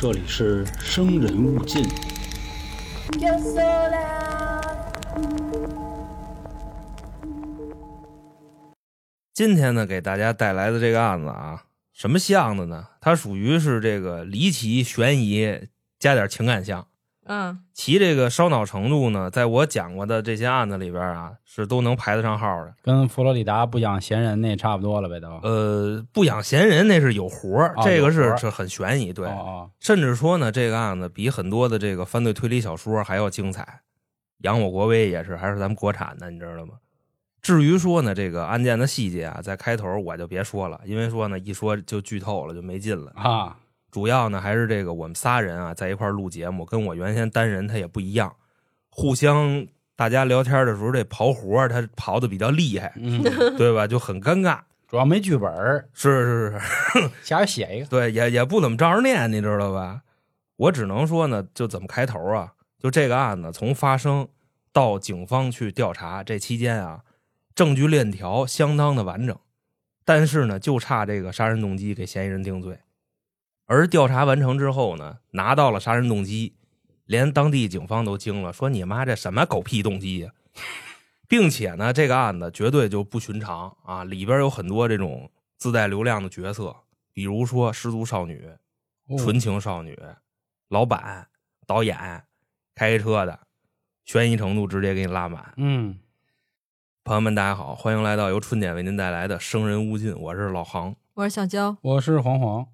这里是生人勿近。今天呢，给大家带来的这个案子啊，什么像的呢？它属于是这个离奇悬疑加点情感像，嗯其这个烧脑程度呢，在我讲过的这些案子里边啊，是都能排得上号的。跟佛罗里达不养闲人那差不多了呗，都。呃，不养闲人那是有活儿，哦这个是是很悬疑，对，哦甚至说呢，这个案子比很多的这个犯罪推理小说还要精彩。扬我国威也是，还是咱们国产的，你知道吗？至于说呢，这个案件的细节啊，在开头我就别说了，因为说呢，一说就剧透了，就没劲了。哦啊，主要呢还是这个我们仨人啊在一块儿录节目，跟我原先单人他也不一样，互相大家聊天的时候这刨活儿他刨的比较厉害，嗯，对吧？就很尴尬。主要没剧本儿，是是是，瞎写一个。对，也也不怎么照着念，你知道吧？我只能说呢，就怎么开头啊？就这个案子从发生到警方去调查这期间啊，证据链条相当的完整，但是呢，就差这个杀人动机给嫌疑人定罪。而调查完成之后呢，拿到了杀人动机，连当地警方都惊了，说你妈这什么狗屁动机呀、并且呢，这个案子绝对就不寻常啊，里边有很多这种自带流量的角色，比如说失足少女、哦纯情少女、老板、导演、开车的，悬疑程度直接给你拉满。嗯，朋友们，大家好，欢迎来到由春点为您带来的《生人勿近》，我是老杭。我是小娇，我是黄黄。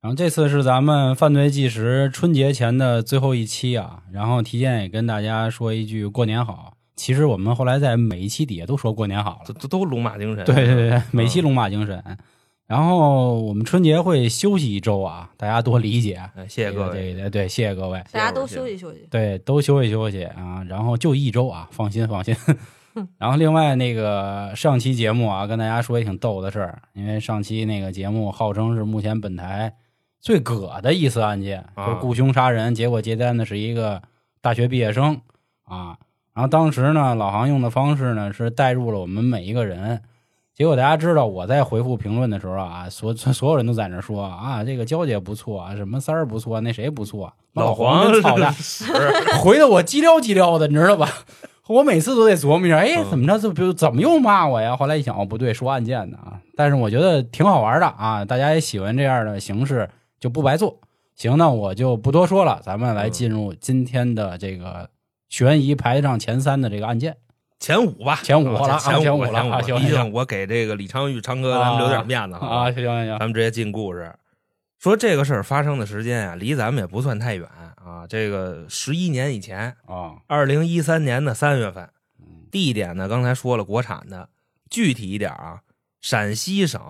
然后这次是咱们犯罪纪实春节前的最后一期啊，然后提前也跟大家说一句过年好。其实我们后来在每一期底下都说过年好了，这都都龙马精神。对对对，每嗯期龙马精神。然后我们春节会休息一周啊，大家多理解。哎谢谢各位。对对对，谢谢各位。大家都休息休息。对，都休息休息啊，然后就一周啊，放心放心。然后另外那个上期节目啊，跟大家说也挺逗的事儿，因为上期那个节目号称是目前本台最葛的一次案件，啊就是雇凶杀人，结果接单的是一个大学毕业生啊。然后当时呢，老杭用的方式呢是带入了我们每一个人。结果大家知道我在回复评论的时候啊，所所有人都在那说啊，这个娇姐不错啊，什么三儿不错，那谁不错，老黄操蛋，回的我叽撩叽撩的，你知道吧？我每次都得琢磨一下，哎，嗯怎么着？这不怎么又骂我呀？后来一想，哦，不对，说案件的啊。但是我觉得挺好玩的啊，大家也喜欢这样的形式，就不白做。行，那我就不多说了，咱们来进入今天的这个悬疑排上前三的这个案件。前五吧，前五了啊前五，前五了前五。啊行毕竟我给这个李昌钰昌哥咱们留点面子啊，行行行，咱们直接进故事。说这个事儿发生的时间啊，离咱们也不算太远啊。这个十一年以前，啊，二零一三年的三月份，嗯地点呢刚才说了国产的，具体一点啊，陕西省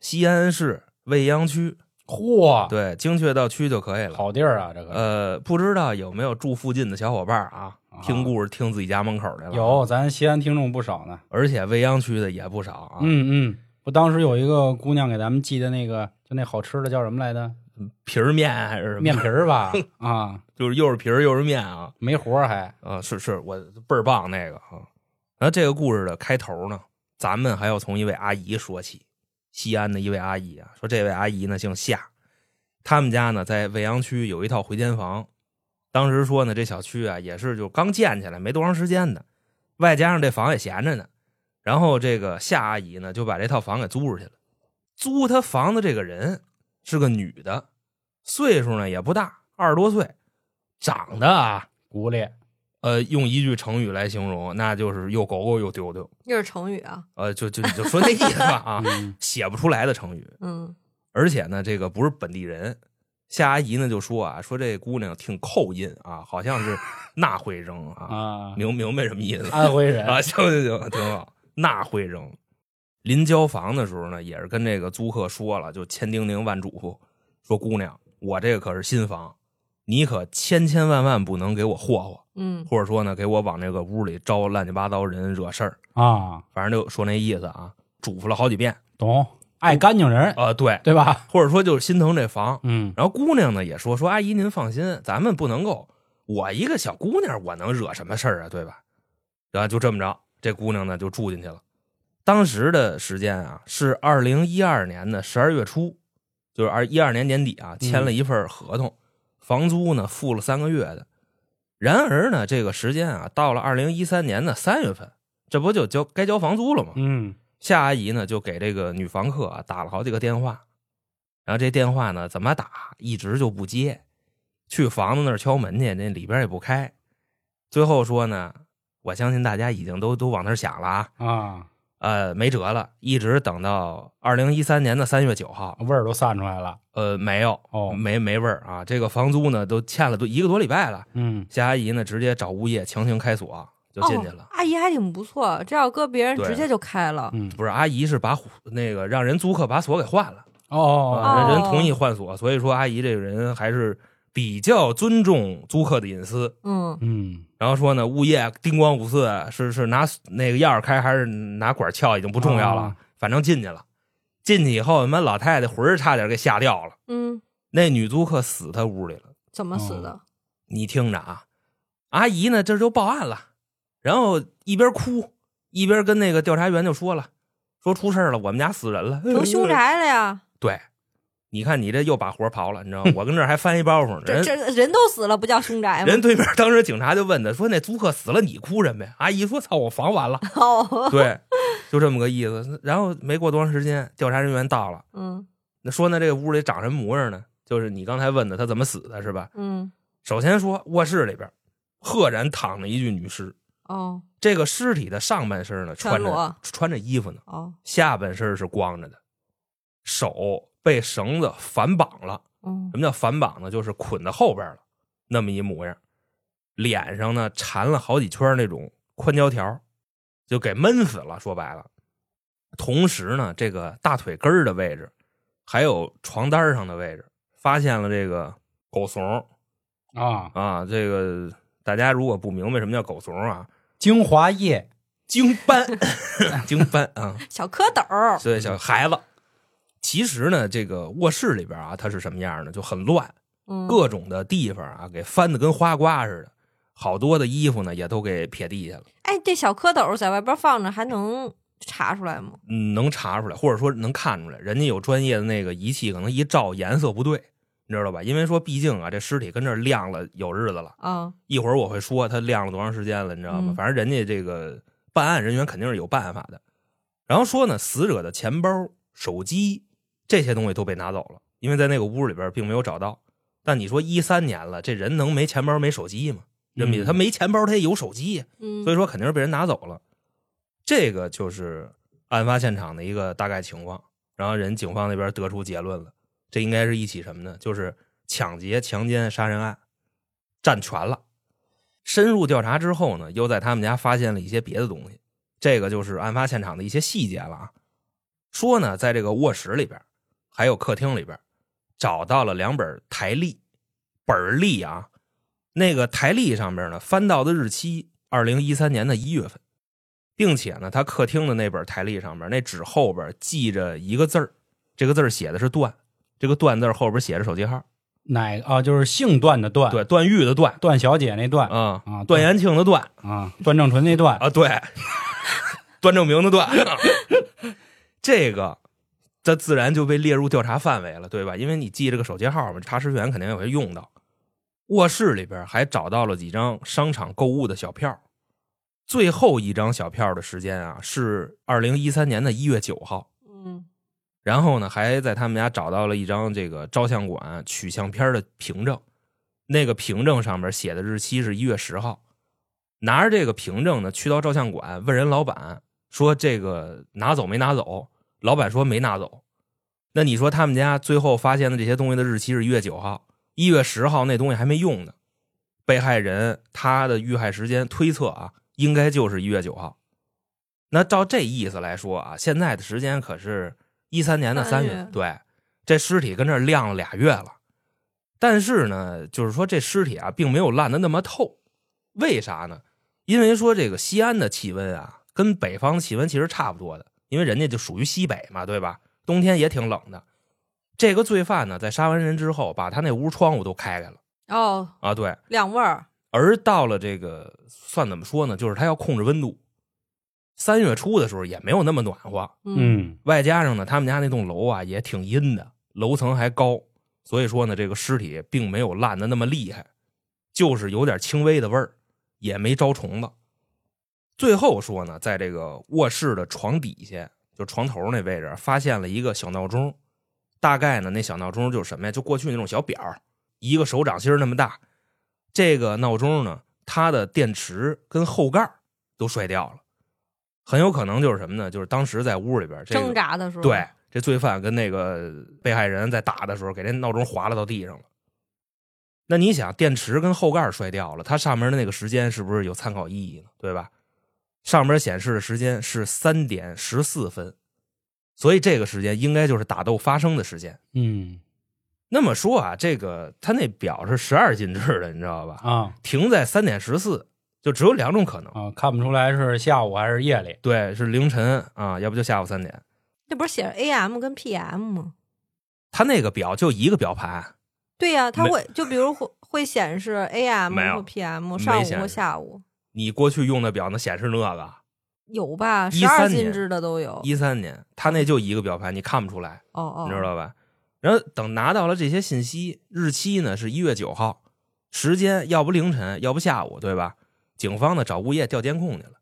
西安市未央区，嚯，对，精确到区就可以了。好地儿啊，这个呃，不知道有没有住附近的小伙伴啊？啊听故事听自己家门口来了？有，，咱西安听众不少呢。而且未央区的也不少啊。嗯嗯，我，当时有一个姑娘给咱们寄的那个，就那好吃的叫什么来着？皮儿面还是什么面皮儿吧？啊，就是又是皮儿又是面啊。没活儿还。啊，是是，我倍儿棒那个啊。那这个故事的开头呢，咱们还要从一位阿姨说起。西安的一位阿姨啊，说这位阿姨呢姓夏，他们家呢在未央区有一套回迁房。当时说呢，这小区啊也是就刚建起来没多长时间的，外加上这房也闲着呢。然后这个夏阿姨呢就把这套房给租出去了。租她房子这个人是个女的，岁数呢也不大，二十多岁，长得啊骨裂，呃，用一句成语来形容，那就是又狗狗又丢丢。又是成语啊，呃，就就你就说那意思吧啊，嗯写不出来的成语。嗯而且呢，这个不是本地人。夏阿姨呢就说啊，说这姑娘挺扣音啊，好像是那会扔啊，啊，明明白什么意思安徽人啊？行行行，挺好，那会扔。临交房的时候呢，也是跟这个租客说了，就千叮咛万嘱咐，说姑娘，我这个可是新房，你可千千万万不能给我霍霍。嗯或者说呢，给我往这个屋里招乱七八糟人惹事儿，啊，反正就说那意思啊，嘱咐了好几遍懂，爱干净人，啊、对，对吧？或者说就是心疼这房。嗯然后姑娘呢也说说阿姨您放心，咱们不能够，我一个小姑娘我能惹什么事儿啊，对吧？然后就这么着，这姑娘呢就住进去了。当时的时间啊是二零一二年的十二月初，就是二一二年年底啊签了一份合同，房租呢付了三个月的。然而呢，这个时间啊，到了二零一三年的三月份，这不就交该交房租了吗？嗯夏阿姨呢就给这个女房客啊打了好几个电话，然后这电话呢怎么打一直就不接，去房子那儿敲门去，那里边也不开。最后说呢，我相信大家已经都都往那儿想了啊，啊，呃，没辙了，一直等到二零一三年的三月九号，味儿都散出来了。呃，没有，哦没没味儿啊，这个房租呢都欠了都一个多礼拜了，嗯夏阿姨呢直接找物业强行开锁就进去了。哦阿姨还挺不错，这要搁别人直接就开了。嗯，不是阿姨是把虎那个让人租客把锁给换了。哦啊，人人哦同意换锁，所以说阿姨这个人还是比较尊重租客的隐私。嗯，嗯然后说呢，物业叮咣五四是是拿那个钥匙开还是拿管撬已经不重要了，啊反正进去了。进去以后，他妈老太太魂儿差点给吓掉了。嗯，那女租客死她屋里了，怎么死哦的？你听着啊，阿姨呢这就报案了，然后一边哭一边跟那个调查员就说了，说出事了，我们家死人了，成凶宅了呀！对，你看你这又把活刨了，你知道吗？我跟这儿还翻一包袱呢。这人这人都死了，不叫凶宅吗？人对面当时警察就问他说：“那租客死了，你哭什么呀？”阿姨说：“操，我房完了。哦，”对，就这么个意思。然后没过多长时间，调查人员到了，嗯那说呢，这个屋里长什么模样呢？就是你刚才问的，他怎么死的，是吧？嗯，首先说卧室里边，赫然躺着一具女尸。哦这个尸体的上半身呢，穿着穿着衣服呢，哦，下半身是光着的，手被绳子反绑了。嗯什么叫反绑呢？就是捆在后边了，那么一模样。脸上呢缠了好几圈那种宽胶条，就给闷死了。说白了，同时呢，这个大腿根儿的位置，还有床单上的位置，发现了这个狗怂啊，啊。这个大家如果不明白什么叫狗怂啊，精华液 精斑，精斑啊，小蝌蚪儿，对，小孩子。其实呢，这个卧室里边啊，它是什么样的？就很乱，嗯，各种的地方啊，给翻的跟花瓜似的，好多的衣服呢也都给撇地下了。哎，这小蝌蚪在外边放着，还能查出来吗？嗯，能查出来，或者说能看出来，人家有专业的那个仪器，可能一照颜色不对，你知道吧？因为说毕竟啊，这尸体跟这儿晾了有日子了，啊，一会儿我会说它晾了多长时间了，你知道吗？嗯反正人家这个办案人员肯定是有办法的。然后说呢，死者的钱包、手机这些东西都被拿走了，因为在那个屋里边并没有找到。但你说一三年了，这人能没钱包没手机吗？人民嗯他没钱包，他也有手机呀。嗯，所以说肯定是被人拿走了。这个就是案发现场的一个大概情况，然后人警方那边得出结论了，这应该是一起什么呢？就是抢劫、强奸、杀人案，占全了。深入调查之后呢，又在他们家发现了一些别的东西，这个就是案发现场的一些细节了啊。说呢，在这个卧室里边，还有客厅里边，找到了两本台历，本儿历啊，那个台历上面呢，翻到的日期二零一三年的一月份，并且呢，他客厅的那本台历上面那纸后边记着一个字儿，这个字儿写的是段，这个段字后边写着手机号，哪个？啊？就是姓段的段，对，段誉的段段小姐那段啊，啊，段延庆的段啊，段正淳那段啊，对，段正明的段，这个这自然就被列入调查范围了，对吧？因为你记这个手机号嘛，查实员肯定也会用到。卧室里边还找到了几张商场购物的小票，最后一张小票的时间啊是二零一三年的一月九号。嗯然后呢，还在他们家找到了一张这个照相馆取相片的凭证，那个凭证上面写的日期是一月十号。拿着这个凭证呢，去到照相馆问人老板说：“这个拿走没拿走？”老板说没拿走。那你说他们家最后发现的这些东西的日期是一月九号，一月十号那东西还没用呢。被害人他的遇害时间推测啊，应该就是一月九号。那照这意思来说啊，现在的时间可是一三年的三月，月对，这尸体跟这晾了俩月了。但是呢，就是说这尸体啊，并没有烂的那么透，为啥呢？因为说这个西安的气温啊，跟北方气温其实差不多的，因为人家就属于西北嘛，对吧？冬天也挺冷的。这个罪犯呢，在杀完人之后，把他那屋窗户都开开了哦，啊，对。两味儿，而到了这个算怎么说呢？就是他要控制温度。三月初的时候也没有那么暖和，嗯嗯外加上呢，他们家那栋楼啊也挺阴的，楼层还高，所以说呢，这个尸体并没有烂的那么厉害，就是有点轻微的味儿，也没招虫子。最后说呢，在这个卧室的床底下，就床头那位置，发现了一个小闹钟。大概呢，那小闹钟就是什么呀？就过去那种小表，一个手掌心儿那么大。这个闹钟呢，它的电池跟后盖都摔掉了，很有可能就是什么呢？就是当时在屋里边这个挣扎的时候，对，这罪犯跟那个被害人在打的时候，给这闹钟划拉到地上了。那你想，电池跟后盖摔掉了，它上面的那个时间是不是有参考意义呢？对吧？上面显示的时间是三点十四分，所以这个时间应该就是打斗发生的时间。嗯那么说啊，这个他那表是十二进制的，你知道吧？啊停在三点十四，就只有两种可能，啊，看不出来是下午还是夜里。对，是凌晨啊，要不就下午三点。那不是写着 AM 跟 PM 吗？他那个表就一个表盘，对呀、它没会就比如会会显示 AM 或 PM 上午或下午你过去用的表能显示那个？有吧？13十二年进制的都有。一三年，他那就一个表盘，你看不出来，哦哦，你知道吧？然后等拿到了这些信息，日期呢是一月九号，时间要不凌晨，要不下午，对吧？警方呢找物业调监控去了，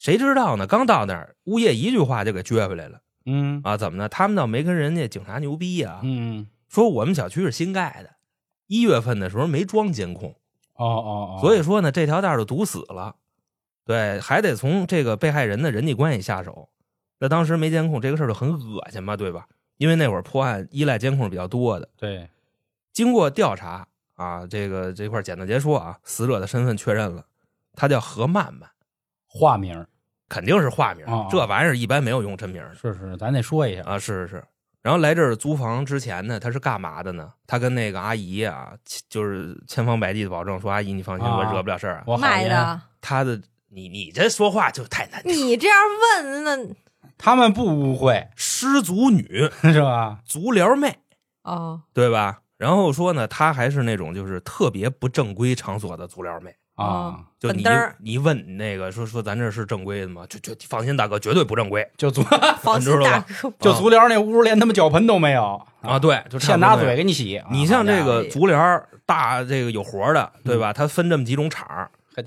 谁知道呢？刚到那儿，物业一句话就给撅回来了嗯啊！怎么呢？他们倒没跟人家警察牛逼呀、嗯说我们小区是新盖的，一月份的时候没装监控，哦哦哦，所以说呢，这条道就堵死了。对，还得从这个被害人的人际关系下手。那当时没监控，这个事儿就很恶心嘛，对吧？因为那会儿破案依赖监控是比较多的。对经过调查啊，这个这块简短截说啊，死者的身份确认了，他叫何曼曼，化名肯定是化名，哦哦这玩意儿一般没有用真名的是是，咱得说一下啊。是是是。然后来这儿租房之前呢，他是干嘛的呢？他跟那个阿姨啊，就是千方百计的保证说：“阿姨，你放心，啊我惹不了事儿啊。我好言卖的。他的你你这说话就太难听。你这样问那 他们不误会失足女、是吧？足疗妹，哦，对吧？然后说呢，她还是那种就是特别不正规场所的足疗妹。啊哦，就你你问那个说说咱这是正规的吗？就就放心，大哥，绝对不正规就足 放心知道吧大哥，就足疗那屋连他妈脚盆都没有啊！，对，就差现拿嘴给你洗。你像这个足疗大这个有活的，对吧？它分这么几种场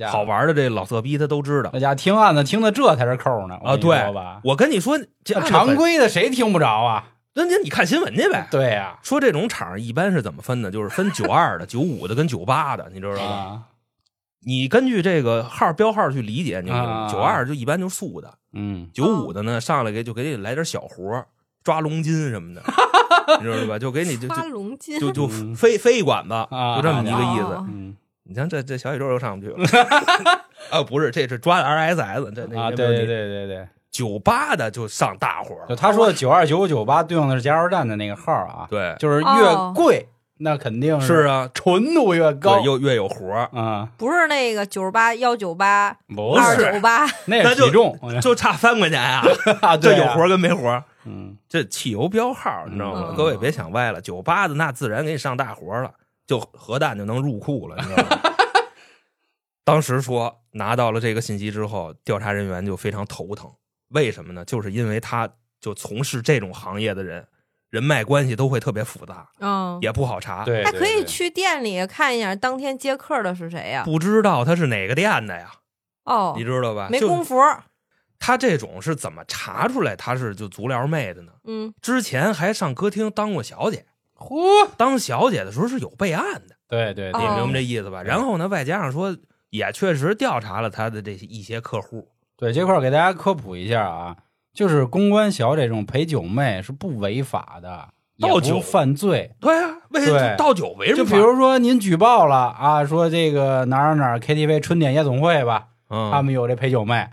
好，玩的这老色逼他都知道那家听案子听的这才是扣呢啊。对，，我跟你说，这常规的谁听不着啊？那那你看新闻去呗。对呀，说这种场一般是怎么分的？就是分九二的、九五的跟九八的，你知道吧？啊，你根据这个号标号去理解，你啊九二就一般就素的，嗯，九五的呢上来给就给你来点小活抓龙筋什么的，你知道吧？就给你就发就龙筋就就嗯。飞飞一管子，啊就这么一个意思。哦。嗯。你像这这小宇宙又上不去了 啊！不是，这是抓 RSS，这那啊，对对，对对对，九八的就上大活他说的九二九九八对应的是加油站的那个号啊，对，就是越哦。贵那肯定是啊，纯度越高对，又越有活儿，啊，不是那个九十八幺九八是九八，那那就是体重，就差三块钱 呀，啊，对啊这有活儿跟没活儿。嗯，这汽油标号，你知道吗？嗯各位别想歪了，九八的那自然给你上大活了，就核弹就能入库了，你知道吗？当时说拿到了这个信息之后，调查人员就非常头疼，为什么呢？就是因为他就从事这种行业的人，人脉关系都会特别复杂，嗯，也不好查，对，还可以去店里看一下当天接客的是谁呀？不知道他是哪个店的呀，哦你，知道吧？没工夫，他这种是怎么查出来他是就足疗妹的呢？嗯，之前还上歌厅当过小姐，嚯，当小姐的时候是有备案的。对对对，你哦明白这意思吧？对然后呢，外加上说，也确实调查了他的这些一些客户。对这块儿给大家科普一下啊，就是公关小这种陪酒妹是不违法的，倒酒犯罪。对啊，为什么倒酒为什么？就比如说您举报了啊，说这个哪儿哪儿 KTV 春点夜总会吧，嗯，他们有这陪酒妹，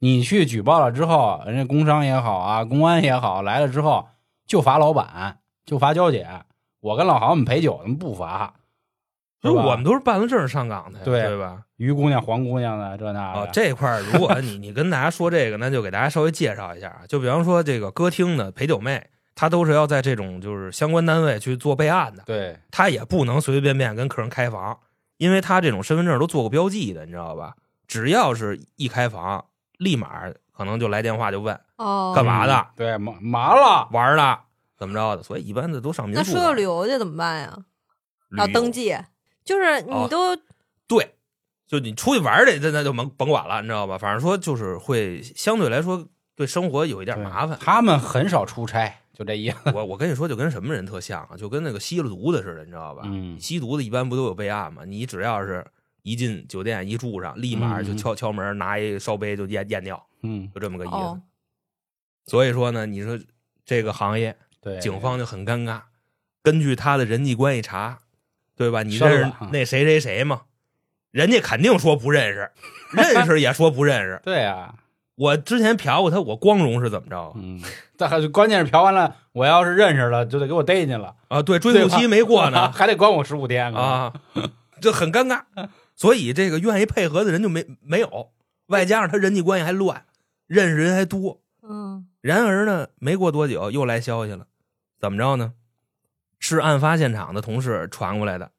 你去举报了之后，人家工商也好啊，公安也好来了之后，就罚老板，就罚娇姐。我跟老航我们陪酒，我们不罚。不是我们都是办了证上岗的呀，对对吧？于姑娘、黄姑娘的这那的，啊，这块儿如果你 你跟大家说这个，那就给大家稍微介绍一下啊。就比方说这个歌厅的陪酒妹，她都是要在这种就是相关单位去做备案的，对她也不能随随便便跟客人开房，因为她这种身份证都做过标记的，你知道吧？只要是一开房，立马可能就来电话就问哦，干嘛的嗯对，麻麻了，玩儿的，怎么着的，所以一般的都上民宿。那出去旅游去怎么办呀？要登记，就是你哦都对，就你出去玩儿去，那那就甭甭管了，你知道吧？反正说就是会相对来说对生活有一点麻烦。他们很少出差，就这意思。我我跟你说，就跟什么人特像啊，就跟那个吸了毒的似的，你知道吧？嗯吸毒的一般不都有备案吗？你只要是一进酒店一住上，立马就嗯敲敲门，拿一烧杯就验验尿，嗯，就这么个意思。哦，所以说呢，你说这个行业，对，警方就很尴尬。根据他的人际关系查，对吧？你认识那谁谁谁吗？人家肯定说不认识，认识也说不认识。对啊，我之前嫖过他，我光荣是怎么着嗯，但还关键是嫖完了，我要是认识了，就得给我逮进了，啊？对，追诉期没过呢 还得关我十五天。啊，就很尴尬。所以这个愿意配合的人就没没有，外加上他人际关系还乱，认识人还多。嗯，然而呢，没过多久又来消息了，怎么着呢？是案发现场的同事传过来的，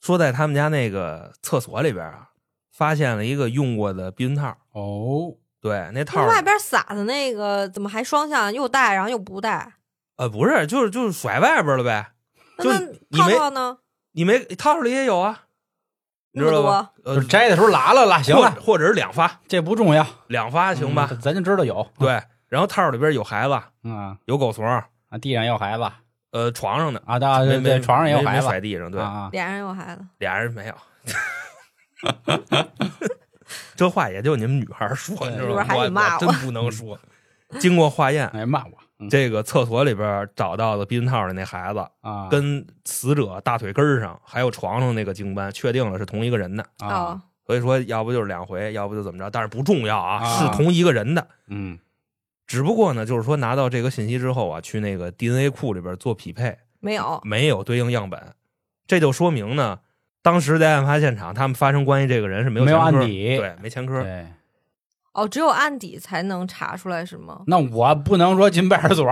说在他们家那个厕所里边啊，发现了一个用过的避孕套。哦，对，那套外边撒的那个怎么还双向，又带然后又不带？呃不是，就是就是甩外边了呗。就那那你没套套呢？你没套里也有啊，你知道吧？就呃，摘的时候拉了拉，行了，或或者是两发，这不重要，两发行吧？嗯咱就知道有。对，然后套里边有孩子，嗯啊，有狗怂，啊，地上也有孩子呃，床上的，啊，对对对，床上也有孩子甩地上，对，啊啊，脸上有孩子，俩人没有。这话也就你们女孩说，对你知道吗？真不能说。经过化验，哎骂我嗯这个厕所里边找到的避孕套的那孩子，啊，跟死者大腿根上还有床上那个精斑，确定了是同一个人的。啊哦，所以说，要不就是两回，要不就怎么着，但是不重要啊，啊是同一个人的。嗯只不过呢，就是说拿到这个信息之后啊，去那个 DNA 库里边做匹配，没有，没有对应样本，这就说明呢，当时在案发现场，他们发生关系这个人是没有没有前科案底。对，没前科。对，哦，只有案底才能查出来是吗？那我不能说进派出所，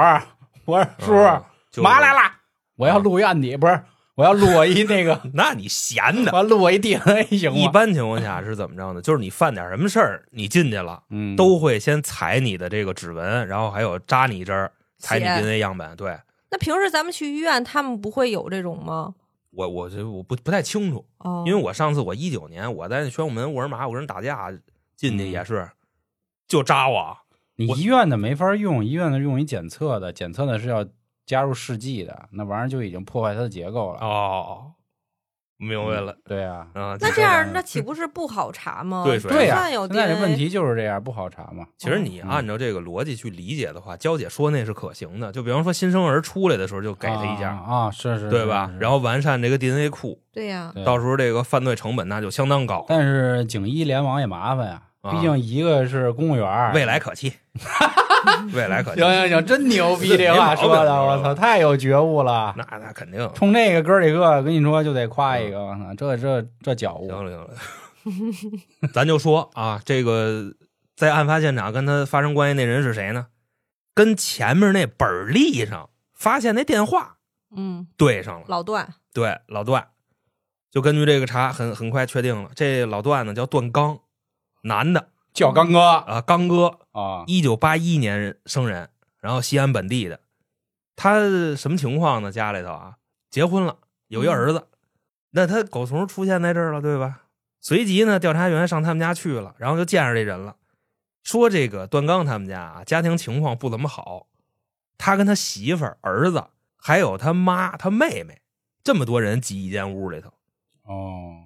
我说叔嗯就是嘛来了，我要录一案底，不是，我要录我一那个，那你闲的。我要录我一 DNA 行吗？一般情况下是怎么着呢？就是你犯点什么事儿，你进去了，嗯都会先采你的这个指纹，然后还有扎你一针，采你血 DNA 样本。对那平时咱们去医院，他们不会有这种吗？我，我觉得我不不太清楚，哦，因为我上次我一九年我在宣武门沃尔玛，我跟人打架进去嗯也是，就扎我。你医院的没法用，医院的用于检测的，检测的是要加入试剂的，那玩意儿就已经破坏它的结构了。哦，明白了。对啊，啊，那这样那岂不是不好查吗？对呀、就算有现在这问题就是这样，不好查嘛。其实你嗯按照这个逻辑去理解的话，娇姐说那是可行的。就比方说新生儿出来的时候就给他一下，啊啊，是是，对吧？然后，完善这个 DNA 库，对呀，对到时候这个犯罪成本那就相当高，但是警医联网也麻烦呀，啊毕竟一个是公务员，未来可期，未来可期行。行行，真牛逼，这话说的，我操，太有觉悟了。那那肯定。冲这个哥几个，跟你说就得夸一个，我操，这这这觉悟行了行了，咱就说啊，这个在案发现场跟他发生关系那人是谁呢？跟前面那本儿历上发现那电话嗯，对上了。老段，对，老段，就根据这个查，很很快确定了，这老段呢叫段刚，男的叫刚哥啊，刚哥，啊，一九八一年生人，然后西安本地的。他什么情况呢？家里头啊，结婚了，有一儿子。那他狗怂出现在这儿了，对吧？随即呢，调查员上他们家去了，然后就见着这人了，说这个段刚他们家啊，家庭情况不怎么好，他跟他媳妇儿、儿子，还有他妈、他妹妹，这么多人挤一间屋里头。哦，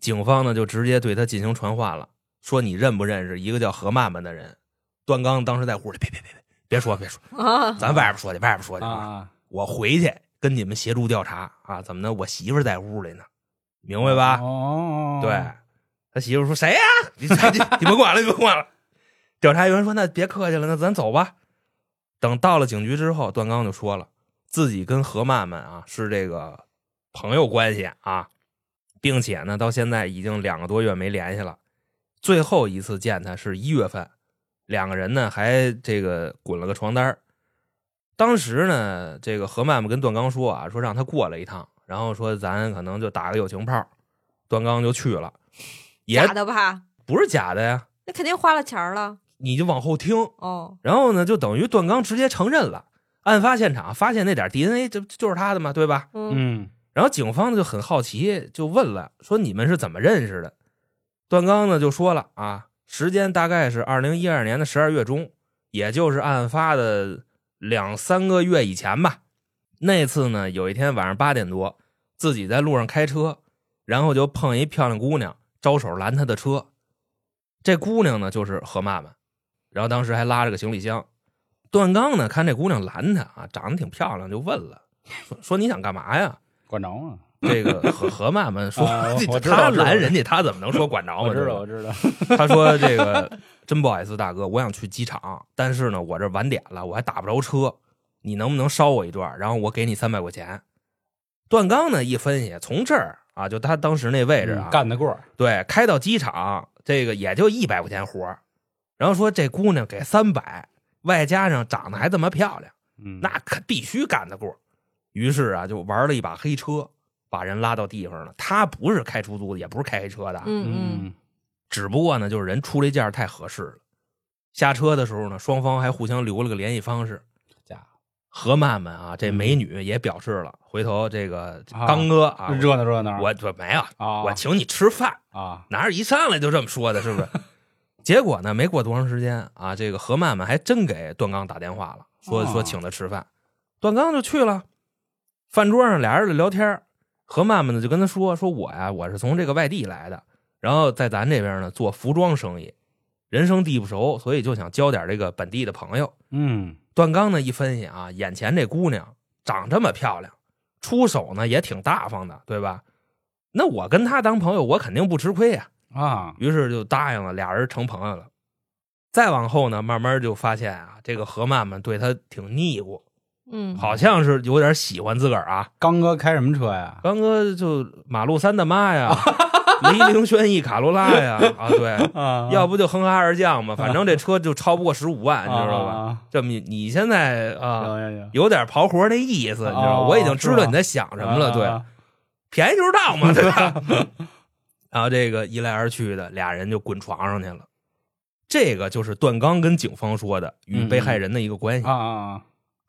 警方呢就直接对他进行传唤了，说你认不认识一个叫何曼曼的人？段刚当时在屋里，别别别别，别说别说，啊，咱外边说去，外边说去啊，我回去跟你们协助调查啊，怎么的？我媳妇在屋里呢，明白吧？哦，对，他媳妇说谁呀、你你你甭管了，你甭管了。调查员说：“那别客气了，那咱走吧。”等到了警局之后，段刚就说了，自己跟何曼曼啊是这个朋友关系啊，并且呢，到现在已经两个多月没联系了。最后一次见他是一月份，两个人呢还这个滚了个床单儿当时呢，这个何曼曼跟段刚说啊，说让他过来一趟，然后说咱可能就打个友情炮。段刚就去了，也假的吧？不是假的呀，那肯定花了钱了。你就往后听，哦，然后呢，就等于段刚直接承认了案发现场发现那点 DNA，这这就是他的嘛，对吧？嗯嗯然后警方就很好奇，就问了，说你们是怎么认识的？段刚呢就说了啊，时间大概是二零一二年的十二月中，也就是案发的两三个月以前吧。那次呢，有一天晚上八点多，自己在路上开车，然后就碰一漂亮姑娘，招手拦他的车。这姑娘呢就是何曼曼，然后当时还拉着个行李箱。段刚呢看这姑娘拦他啊，长得挺漂亮，就问了，说你想干嘛呀？管着啊，这个何何曼们说，他拦人家，他怎么能说管着吗？我知道我知道，他说这个真不好意思，大哥，我想去机场，但是呢，我这晚点了，我还打不着车，你能不能捎我一段？然后我给你三百块钱。段刚呢一分析，从这儿啊，就他当时那位置啊，嗯干得过，对，开到机场这个也就一百块钱活儿然后说这姑娘给三百，外加上长得还这么漂亮。嗯，那可必须干得过。于是啊，就玩了一把黑车，把人拉到地方了。他不是开出租的，也不是开黑车的，嗯只不过呢，就是人出这价太合适了。下车的时候呢，双方还互相留了个联系方式。家伙何曼曼啊，这美女也表示了，回头这个啊刚哥啊，热闹热闹，我我没有，啊，我请你吃饭，啊，哪是一上来就这么说的，是不是？结果呢，没过多长时间啊，这个何曼曼还真给段刚打电话了，说哦说请他吃饭，段刚就去了。饭桌上俩人就聊天，何曼曼呢就跟他说说我呀，我是从这个外地来的，然后在咱这边呢做服装生意，人生地不熟，所以就想交点这个本地的朋友。嗯段刚呢一分析啊，眼前这姑娘长这么漂亮，出手呢也挺大方的，对吧？那我跟她当朋友，我肯定不吃亏呀、啊，于是就答应了，俩人成朋友了。再往后呢，慢慢就发现啊，这个何曼曼对他挺腻乎，嗯，好像是有点喜欢自个儿啊。刚哥开什么车呀？刚哥就马路三大妈呀，雷凌轩逸卡罗拉呀，啊对，啊要不就哼哈二将嘛，反正这车就超不过十五万，你知道吧？这么你你现在啊，有点刨活那意思，你知道我已经知道你在想什么了，对，啊便宜就是道嘛，对吧？然后这个一来二去的，俩人就滚床上去了。这个就是段刚跟警方说的与被害人的一个关系。啊啊啊！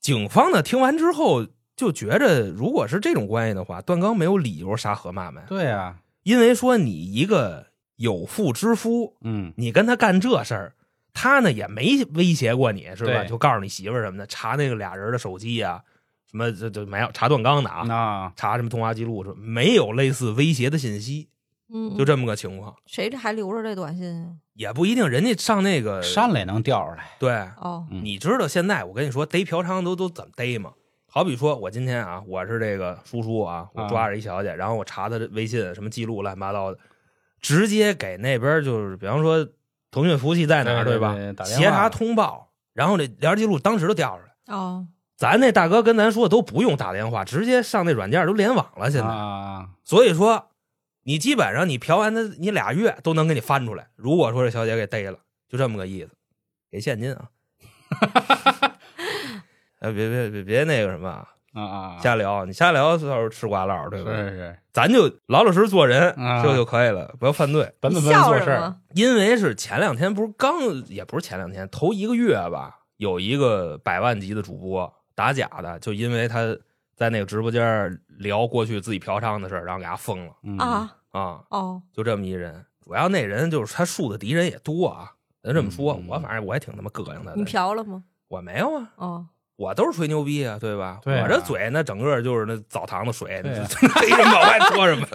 警方呢听完之后就觉着，如果是这种关系的话，段刚没有理由杀何曼曼，对呀，因为说你一个有妇之夫，嗯。你跟他干这事儿，他呢也没威胁过你，是吧？就告诉你媳妇儿什么的，查那个俩人的手机呀、什么这这没有查段刚的啊，那查什么通话记录，说没有类似威胁的信息，嗯，就这么个情况。谁这还留着这短信啊？也不一定，人家上那个删了也能调出来。对，哦，嗯你知道现在我跟你说逮嫖娼都都怎么逮吗？好比说我今天啊，我是这个叔叔啊，我抓着一小姐，然后我查她的微信什么记录乱七八糟的，直接给那边就是比方说腾讯服务器在哪儿对对吧打？电话协查通报，然后这聊天记录当时就调出来。哦，咱那大哥跟咱说都不用打电话，直接上那软件都联网了。现在，啊，所以说你基本上你嫖完他，你俩月都能给你翻出来。如果说这小姐给逮了，就这么个意思，给现金啊！哎，别别别别那个什么啊，啊啊，瞎聊，你瞎聊到时候吃瓜唠，对吧？是是，咱就老老实实做人，啊这就可以了，不要犯罪。本本分分做事？因为是前两天不是刚，也不是前两天，头一个月吧，有一个百万级的主播打假的，就因为他在那个直播间聊过去自己嫖娼的事儿，然后给他封了嗯啊，啊，哦，就这么一人。主要那人就是他树的敌人也多啊，咱这么说，嗯我反正我也挺他妈膈应他你的。嫖了吗？我没有啊，哦，我都是吹牛逼啊，对吧？对啊我这嘴那整个就是那澡堂子水，对啊 黑什么往外搓什么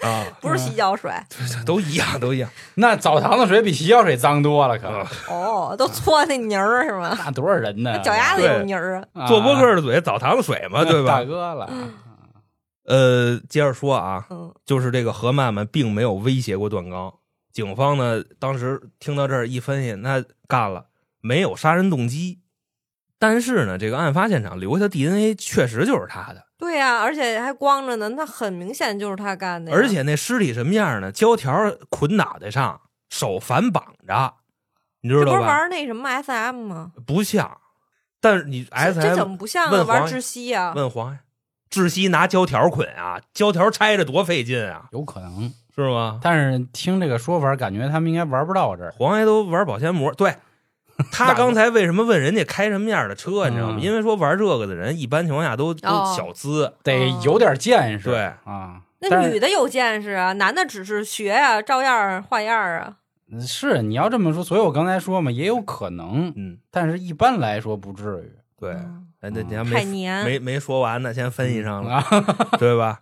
啊，不是洗脚水，都一样，都一样。那澡堂子水比洗脚水脏多了，可啊哦，都搓那泥儿是吗？那多少人呢？脚丫子对有泥儿啊？啊做播客的嘴，澡堂子水嘛，对吧大？哥了，呃，接着说啊，嗯，就是这个何曼曼并没有威胁过段刚。警方呢，当时听到这儿一分析，那干了，没有杀人动机。但是呢，这个案发现场留下的 DNA 确实就是他的，对呀，而且还光着呢，那很明显就是他干的。而且那尸体什么样呢？胶条捆脑袋上，手反绑着，你知这不是？玩那什么 SM 吗？不像，但是你 SM 这怎么不像问啊？玩黄窒息啊？问黄呀，窒息拿胶条捆啊，胶条拆着多费劲啊，有可能。是吗？但是听这个说法，感觉他们应该玩不到这儿。黄爷都玩保鲜膜，对，他刚才为什么问人家开什么样的车，你知道吗？嗯因为说玩这个的人一般情况下都都哦小资，得有点见识，对啊。那女的有见识啊，男的只是学呀、照样儿画样啊。是你要这么说，所以我刚才说嘛，也有可能，嗯，但是一般来说不至于对。那你还没没没说完呢，先分析上了，啊。对吧？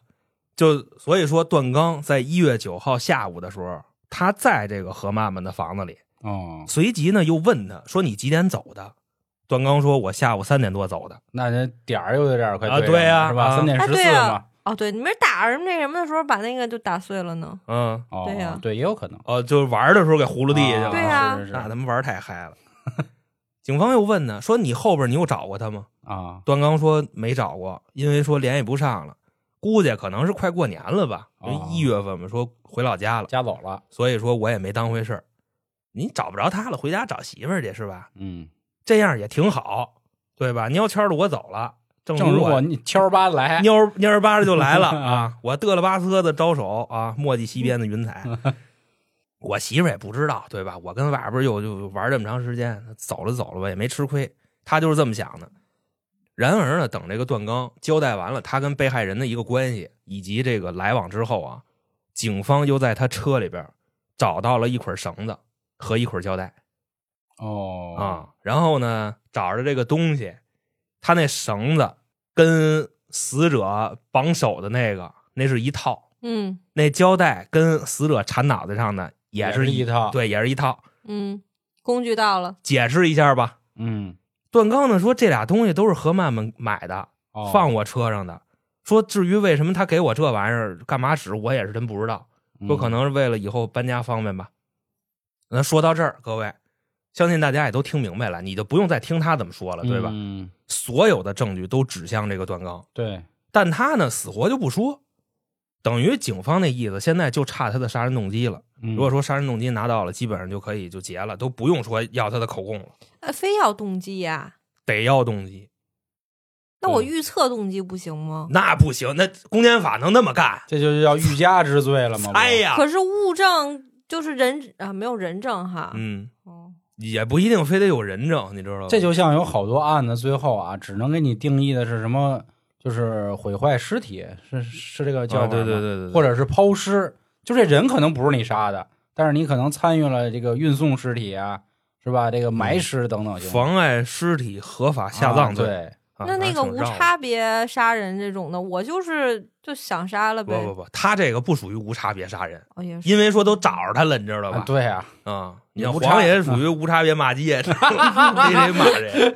就所以说，段刚在一月九号下午的时候，他在这个何妈妈的房子里，哦，随即呢又问他说：“你几点走的？”段刚说：“我下午三点多走的。那这点儿又有点儿快对啊对呀呀，是吧？三点十四对嘛啊，，哦，对，你们打什么那什么的时候，把那个就打碎了呢？”嗯，哦，对呀对，也有可能。哦，就是玩的时候给葫芦地下去了。对呀那他们玩太嗨了。警方又问呢，说：“你后边你又找过他吗啊？”，段刚说：“没找过，因为说联系不上了，估计可能是快过年了吧，因为哦一月份嘛，说回老家了。”家走了，所以说我也没当回事儿。你找不着他了，回家找媳妇儿去是吧？嗯，这样也挺好，对吧？蔫悄的我走了，正正如我果你悄巴来，蔫儿蔫儿巴的就来了 啊！我嘚了吧瑟的招手啊，墨迹西边的云彩。我媳妇儿也不知道，对吧？我跟外边又就玩这么长时间，走了走了吧，也没吃亏。他就是这么想的。然而呢，等这个段刚交代完了他跟被害人的一个关系以及这个来往之后啊，警方又在他车里边找到了一捆绳子和一捆胶带哦，啊。然后呢，找着这个东西，他那绳子跟死者绑手的那个那是一套，嗯那胶带跟死者缠脑袋上的也也是一套，，对，也是一套。嗯，工具到了，解释一下吧。嗯，段刚呢说这俩东西都是何曼曼买的，哦放我车上的。说至于为什么他给我这玩意儿干嘛使，我也是真不知道。嗯说可能是为了以后搬家方便吧。那说到这儿，各位，相信大家也都听明白了，你就不用再听他怎么说了，对吧？嗯，所有的证据都指向这个段刚，对，但他呢死活就不说，等于警方那意思现在就差他的杀人动机了。如如果说杀人动机拿到了，基本上就可以就结了，都不用说要他的口供了，呃，非要动机呀、得要动机。那我预测动机不行吗？那不行，那公检法能那么干？这就叫欲加之罪了吗？哎呀，可是物证就是人啊，没有人证哈。嗯，哦，也不一定非得有人证，你知道吗？这就像有好多案子，最后啊，只能给你定义的是什么，就是毁坏尸体，是是这个叫对对对对，或者是抛尸，就这人可能不是你杀的，但是你可能参与了这个运送尸体啊，是吧？这个埋尸等等妨碍尸体合法下葬罪。啊对，啊那那个无差别杀人这种的，我就是就想杀了呗。不不不，他这个不属于无差别杀人，哦，因为说都找着他了，你知道吧？啊对啊，啊，你像无差黄爷属于无差别骂街，逮谁骂谁。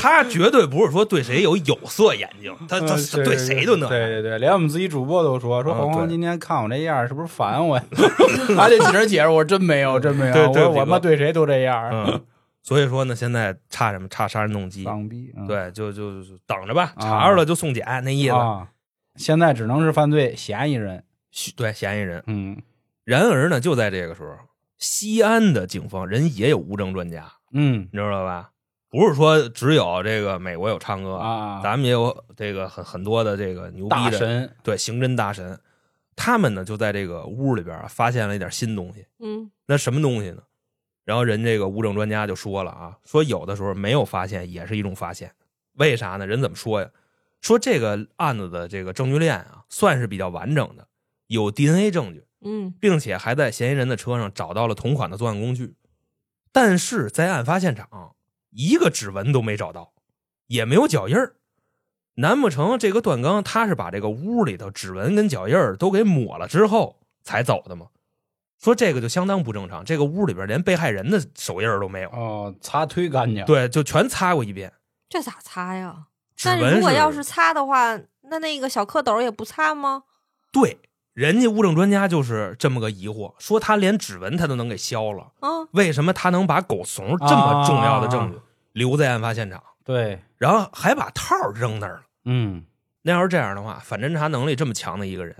他绝对不是说对谁有有色眼镜，他他对谁都那样。对对对，连我们自己主播都说说啊黄黄今天看我这样是不是烦我呀？还得起着解释，我真没有，真没有，对对这个我我妈对谁都这样，嗯，所以说呢，现在差什么？差杀人动机。放逼，嗯对，就就就等着吧，啊查着了就送检那意思。啊，现在只能是犯罪嫌疑人，对，嫌疑人。嗯然而呢，就在这个时候，西安的警方人也有无证专家，嗯你知道吧？不是说只有这个美国有唱歌，啊，咱们也有这个很很多的这个牛逼的大神，对刑侦大神，他们呢就在这个屋里边啊发现了一点新东西。嗯那什么东西呢？然后人这个物证专家就说了啊，说有的时候没有发现也是一种发现，为啥呢？人怎么说呀？说这个案子的这个证据链啊，算是比较完整的，有 DNA 证据，嗯并且还在嫌疑人的车上找到了同款的作案工具，但是在案发现场一个指纹都没找到，也没有脚印儿。难不成这个段刚他是把这个屋里头指纹跟脚印儿都给抹了之后才走的吗？说这个就相当不正常，这个屋里边连被害人的手印都没有，哦，擦忒干净，对，就全擦过一遍。这咋擦呀？指但如果要是擦的话，那那个小蝌蚪也不擦吗？对，人家物证专家就是这么个疑惑，说他连指纹他都能给消了，啊，为什么他能把狗怂这么重要的证据留在案发现场，对，然后还把套扔那儿了？嗯那要是这样的话，反侦查能力这么强的一个人，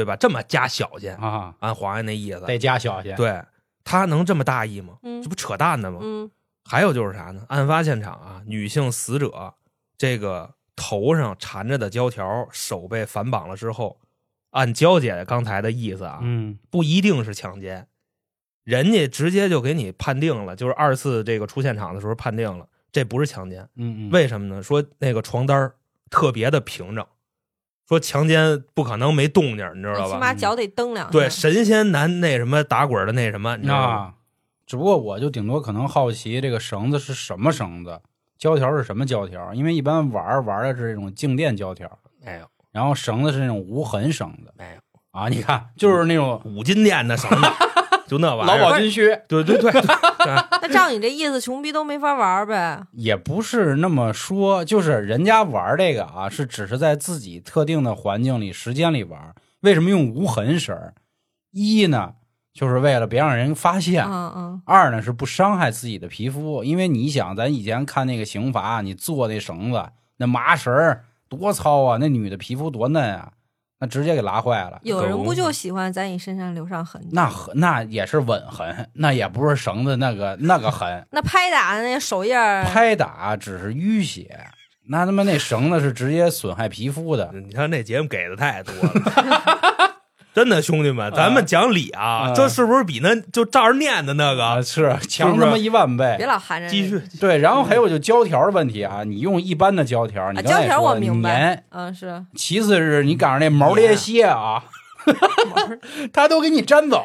对吧？这么加小心，啊，按皇上那意思，得加小心，对他能这么大意吗？嗯这不扯淡呢吗？嗯还有就是啥呢？案发现场啊，女性死者这个头上缠着的胶条，手被反绑了之后，按娇姐刚才的意思啊，嗯不一定是强奸，人家直接就给你判定了，就是二次这个出现场的时候判定了，这不是强奸。嗯嗯，为什么呢？说那个床单儿特别的平整，说强奸不可能没动静，你知道吧起吧？码脚得蹬两下。对，神仙难那什么打滚的那什么，你知道吗？啊，只不过我就顶多可能好奇这个绳子是什么绳子，胶条是什么胶条，因为一般玩玩的是这种静电胶条，没有然后绳子是那种无痕绳子没有，啊，你看就是那种五金店的绳子，就那玩意劳儿。保军靴，对对对，对 那照你这意思，穷逼都没法玩呗？也不是那么说，就是人家玩这个啊，是只是在自己特定的环境里、时间里玩。为什么用无痕绳？一呢，就是为了别让人发现；嗯嗯，二呢，是不伤害自己的皮肤。因为你想，咱以前看那个刑罚，你做那绳子，那麻绳儿多糙啊，那女的皮肤多嫩啊，那直接给拉坏了。有人不就喜欢在你身上留上痕迹？那痕那也是吻痕，那也不是绳子那个那个痕。那拍打的那手印儿，拍打只是淤血，那他妈那绳子是直接损害皮肤的。你看那节目给的太多了，真的兄弟们，咱们讲理啊，啊这是不是比那就照着念的那啊，个是强他妈一万倍别。老含着继续？对，然后还有就胶条的问题啊，你用一般的胶条，你啊，胶条我明白粘。嗯，是其次是你赶上那毛裂蟹啊，它都给你粘走，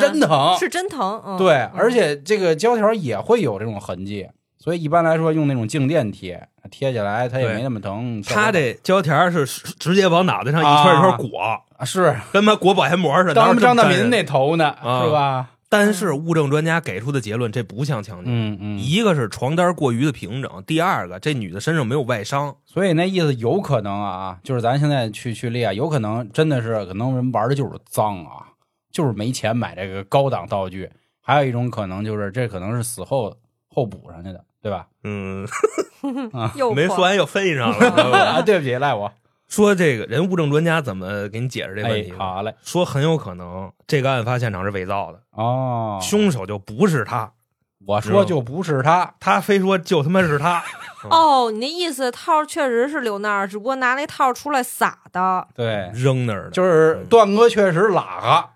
真疼。是真疼。嗯，对，嗯而且这个胶条也会有这种痕迹，所以一般来说用那种静电贴，贴起来它也没那么疼。效果他这胶条是直接往脑袋上一圈一圈裹，啊是跟他妈裹保鲜膜似的。当张大民那头呢，啊是吧？但是物证专家给出的结论，这不像强奸。嗯嗯，一个是床单过于的平整，第二个这女的身上没有外伤。所以那意思有可能啊，就是咱现在去去列，有可能真的是可能人玩的就是脏啊，就是没钱买这个高档道具。还有一种可能就是这可能是死后后补上去的，对吧？嗯，又没说完又分上了。啊，对不起，赖我。说这个人物证专家怎么给你解释这问哎题，呢？好嘞。说很有可能这个案发现场是伪造的，哦，凶手就不是他，我说就不是他。他非说就他妈是他。哦，你那意思套确实是留那儿，只不过拿那套出来撒的。对，扔那儿的，就是段哥确实拉个，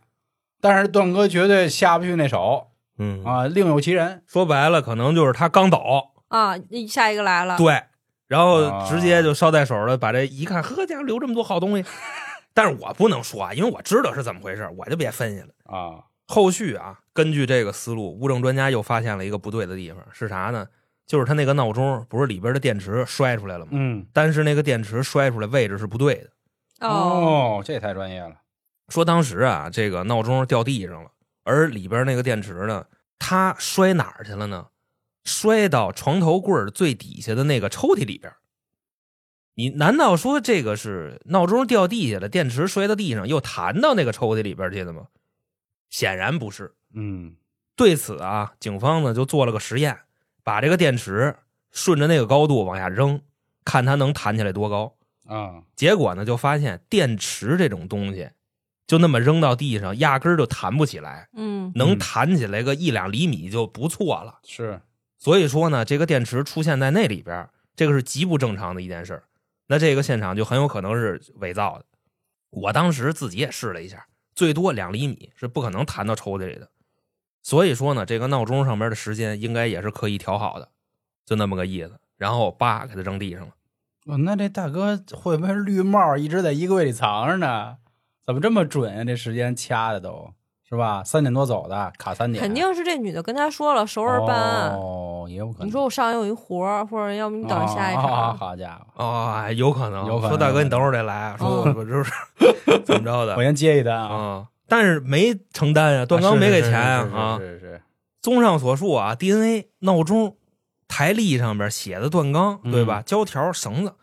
但是段哥绝对下不去那手嗯啊，另有其人。说白了，可能就是他刚走，啊，下一个来了。对，然后啊直接就捎带手的把这一看，呵家伙留这么多好东西，但是我不能说啊，因为我知道是怎么回事，我就别分析了。啊，后续啊，根据这个思路，物证专家又发现了一个不对的地方，是啥呢？就是他那个闹钟不是里边的电池摔出来了吗？嗯，但是那个电池摔出来位置是不对的。哦，哦，这太专业了。说当时啊，这个闹钟掉地上了，而里边那个电池呢，它摔哪儿去了呢？摔到床头柜最底下的那个抽屉里边儿。你难道说这个是闹钟掉地下了，电池摔到地上又弹到那个抽屉里边去了吗？显然不是。嗯对此啊，警方呢就做了个实验，把这个电池顺着那个高度往下扔，看它能弹起来多高。啊，结果呢，就发现电池这种东西，就那么扔到地上，压根儿就弹不起来，嗯，能嗯弹起来个一两厘米就不错了。是所以说呢，这个电池出现在那里边，这个是极不正常的一件事。那这个现场就很有可能是伪造的。我当时自己也试了一下，最多两厘米是不可能弹到抽屉里的。所以说呢，这个闹钟上面的时间应该也是刻意调好的，就那么个意思。然后叭给它扔地上了。哦，那这大哥会不会绿帽一直在衣柜里藏着呢？怎么这么准啊？这时间掐的都是吧？三点多走的，卡三点，肯定是这女的跟他说了，熟人办案。哦，也有可能。你说我上午有一活儿，或者要不你等着下一哦场。好家伙，哦，哎有可能。有可能说大哥，你等会儿得来。说嗯我就是 怎么着的我先接一单啊。啊？但是没承担啊，段刚没给钱啊是是啊。是是是综上所述啊，DNA、闹钟、台历上边写的段刚，嗯对吧？胶条、绳子，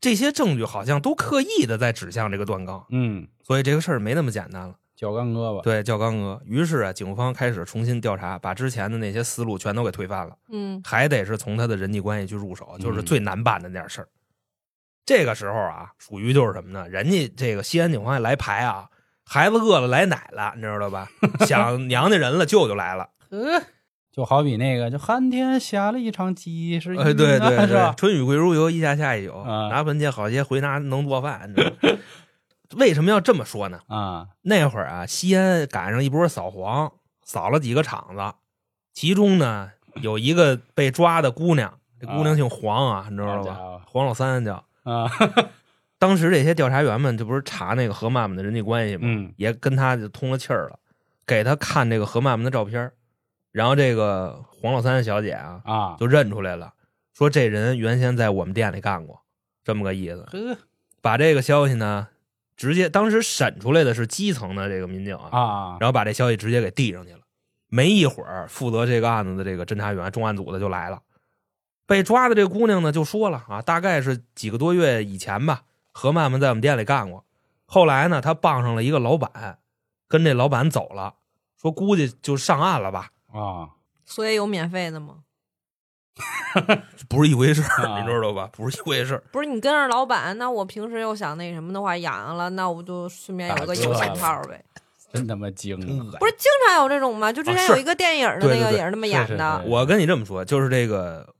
这些证据好像都刻意的在指向这个段刚，嗯，所以这个事儿没那么简单了。脚刚哥吧，对，叫刚哥。于是啊，警方开始重新调查，把之前的那些思路全都给推翻了。嗯，还得是从他的人际关系去入手，就是嗯最难办的那点事儿。这个时候啊，属于就是什么呢？人家这个西安警方也来牌啊，孩子饿了来奶了，你知道吧？想娘家人了，舅舅来了。就好比那个，就寒天下了一场鸡是哎，对对对，春雨贵如油，一下下一宿。啊拿盆接好些，回拿能做饭。为什么要这么说呢？啊，那会儿啊，西安赶上一波扫黄扫了几个厂子，其中呢有一个被抓的姑娘，这姑娘姓黄啊，你知道吧？黄老三叫。啊，当时这些调查员们，这不是查那个何曼曼的人际关系吗？嗯也跟他就通了气儿了，给他看这个何曼曼的照片儿，然后这个黄老三小姐啊啊，就认出来了，说这人原先在我们店里干过，这么个意思。呵把这个消息呢，直接当时审出来的是基层的这个民警啊，啊，然后把这消息直接给递上去了。没一会儿，负责这个案子的这个侦查员、重案组的就来了。被抓的这姑娘呢，就说了啊，大概是几个多月以前吧，何曼曼在我们店里干过。后来呢，她傍上了一个老板，跟这老板走了，说估计就上岸了吧，啊，所以有免费的吗？不是一回事儿，啊你知道吧？不是一回事儿。不是你跟着老板，那我平时又想那什么的话，痒痒了，那我就顺便有个有钱套呗。真他妈精啊！不是经常有这种吗？就之前有一个电影的那个也是那么演的。我跟你这么说，就是这个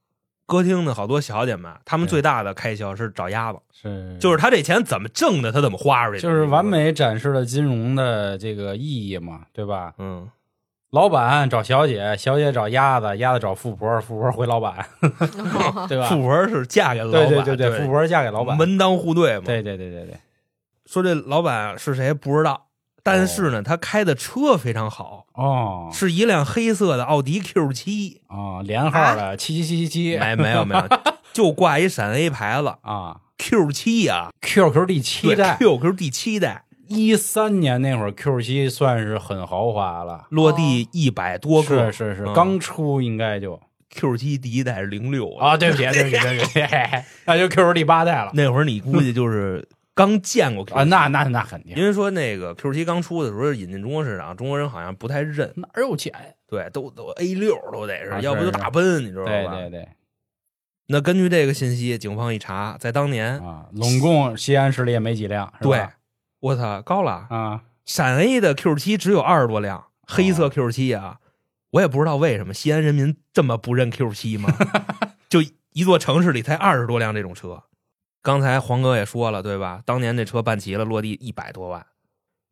歌厅的好多小姐们，她们最大的开销是找鸭子，是就是她这钱怎么挣的，她怎么花出去，就是完。美展示了金融的这个意义嘛，对吧？嗯，老板找小姐，小姐找鸭子，鸭子找富婆，富婆回老板，对吧？富婆是嫁给老板，对对对富婆嫁给老板，门当户对嘛。对对对对对，说这老板是谁不知道，但是呢，他开的车非常好，哦。是一辆黑色的奥迪 Q 七，啊，连号的七七七七七。没没有没有，就挂一闪 A 牌子。啊。Q 七呀，，QQ 第七代，QQ 第七代，一三年那会儿 Q 七算是很豪华了，落地一百多个，是是是，嗯。刚出应该就。Q 七第一代是零六啊，对不起对不起对不起，那就 QQ 第八代了。那会儿你估计就是刚见过 Q 啊，那那那肯定，因为说那个 Q 七刚出的时候引进中国市场，中国人好像不太认，哪有钱？对，都都 A 六都得是，啊要不就大奔，你知道吧？对对对。那根据这个信息，警方一查，在当年，啊，拢共西安市里也没几辆，对，我操，高了，啊，陕 A 的 Q 七只有二十多辆，黑色 Q 七啊，我也不知道为什么西安人民这么不认 Q 七嘛，就一座城市里才二十多辆这种车。刚才黄哥也说了，对吧？当年这车办齐了，落地一百多万，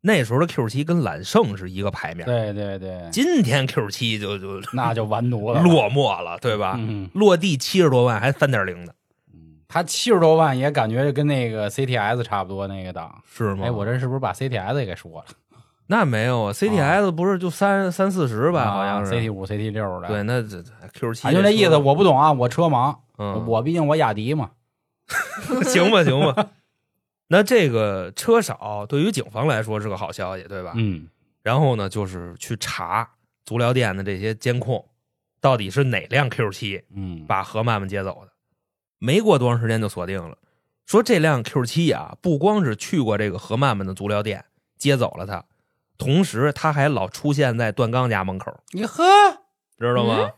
那时候的 Q 七跟揽胜是一个牌面。对对对，今天 Q 七就就那就完犊了，落寞了，对吧？嗯落地七十多万，还三点零的，嗯，他七十多万也感觉跟那个 CTS 差不多那个档。是吗？哎，我这是不是把 CTS 也给说了？那没有啊，CTS 不是就三三四十吧？好像是。CT 五、CT 六的。对，，那这这 Q 七啊，就那意思，我不懂啊，我车盲，嗯，我毕竟我雅迪嘛。行吧，行吧。那这个车少，对于警方来说是个好消息，对吧？嗯，然后呢，就是去查足疗店的这些监控，到底是哪辆 Q 七嗯，把何曼曼接走的？没过多长时间就锁定了，说这辆 Q 七啊，不光是去过这个何曼曼的足疗店接走了他，同时他还老出现在段刚家门口，你呵，知道吗？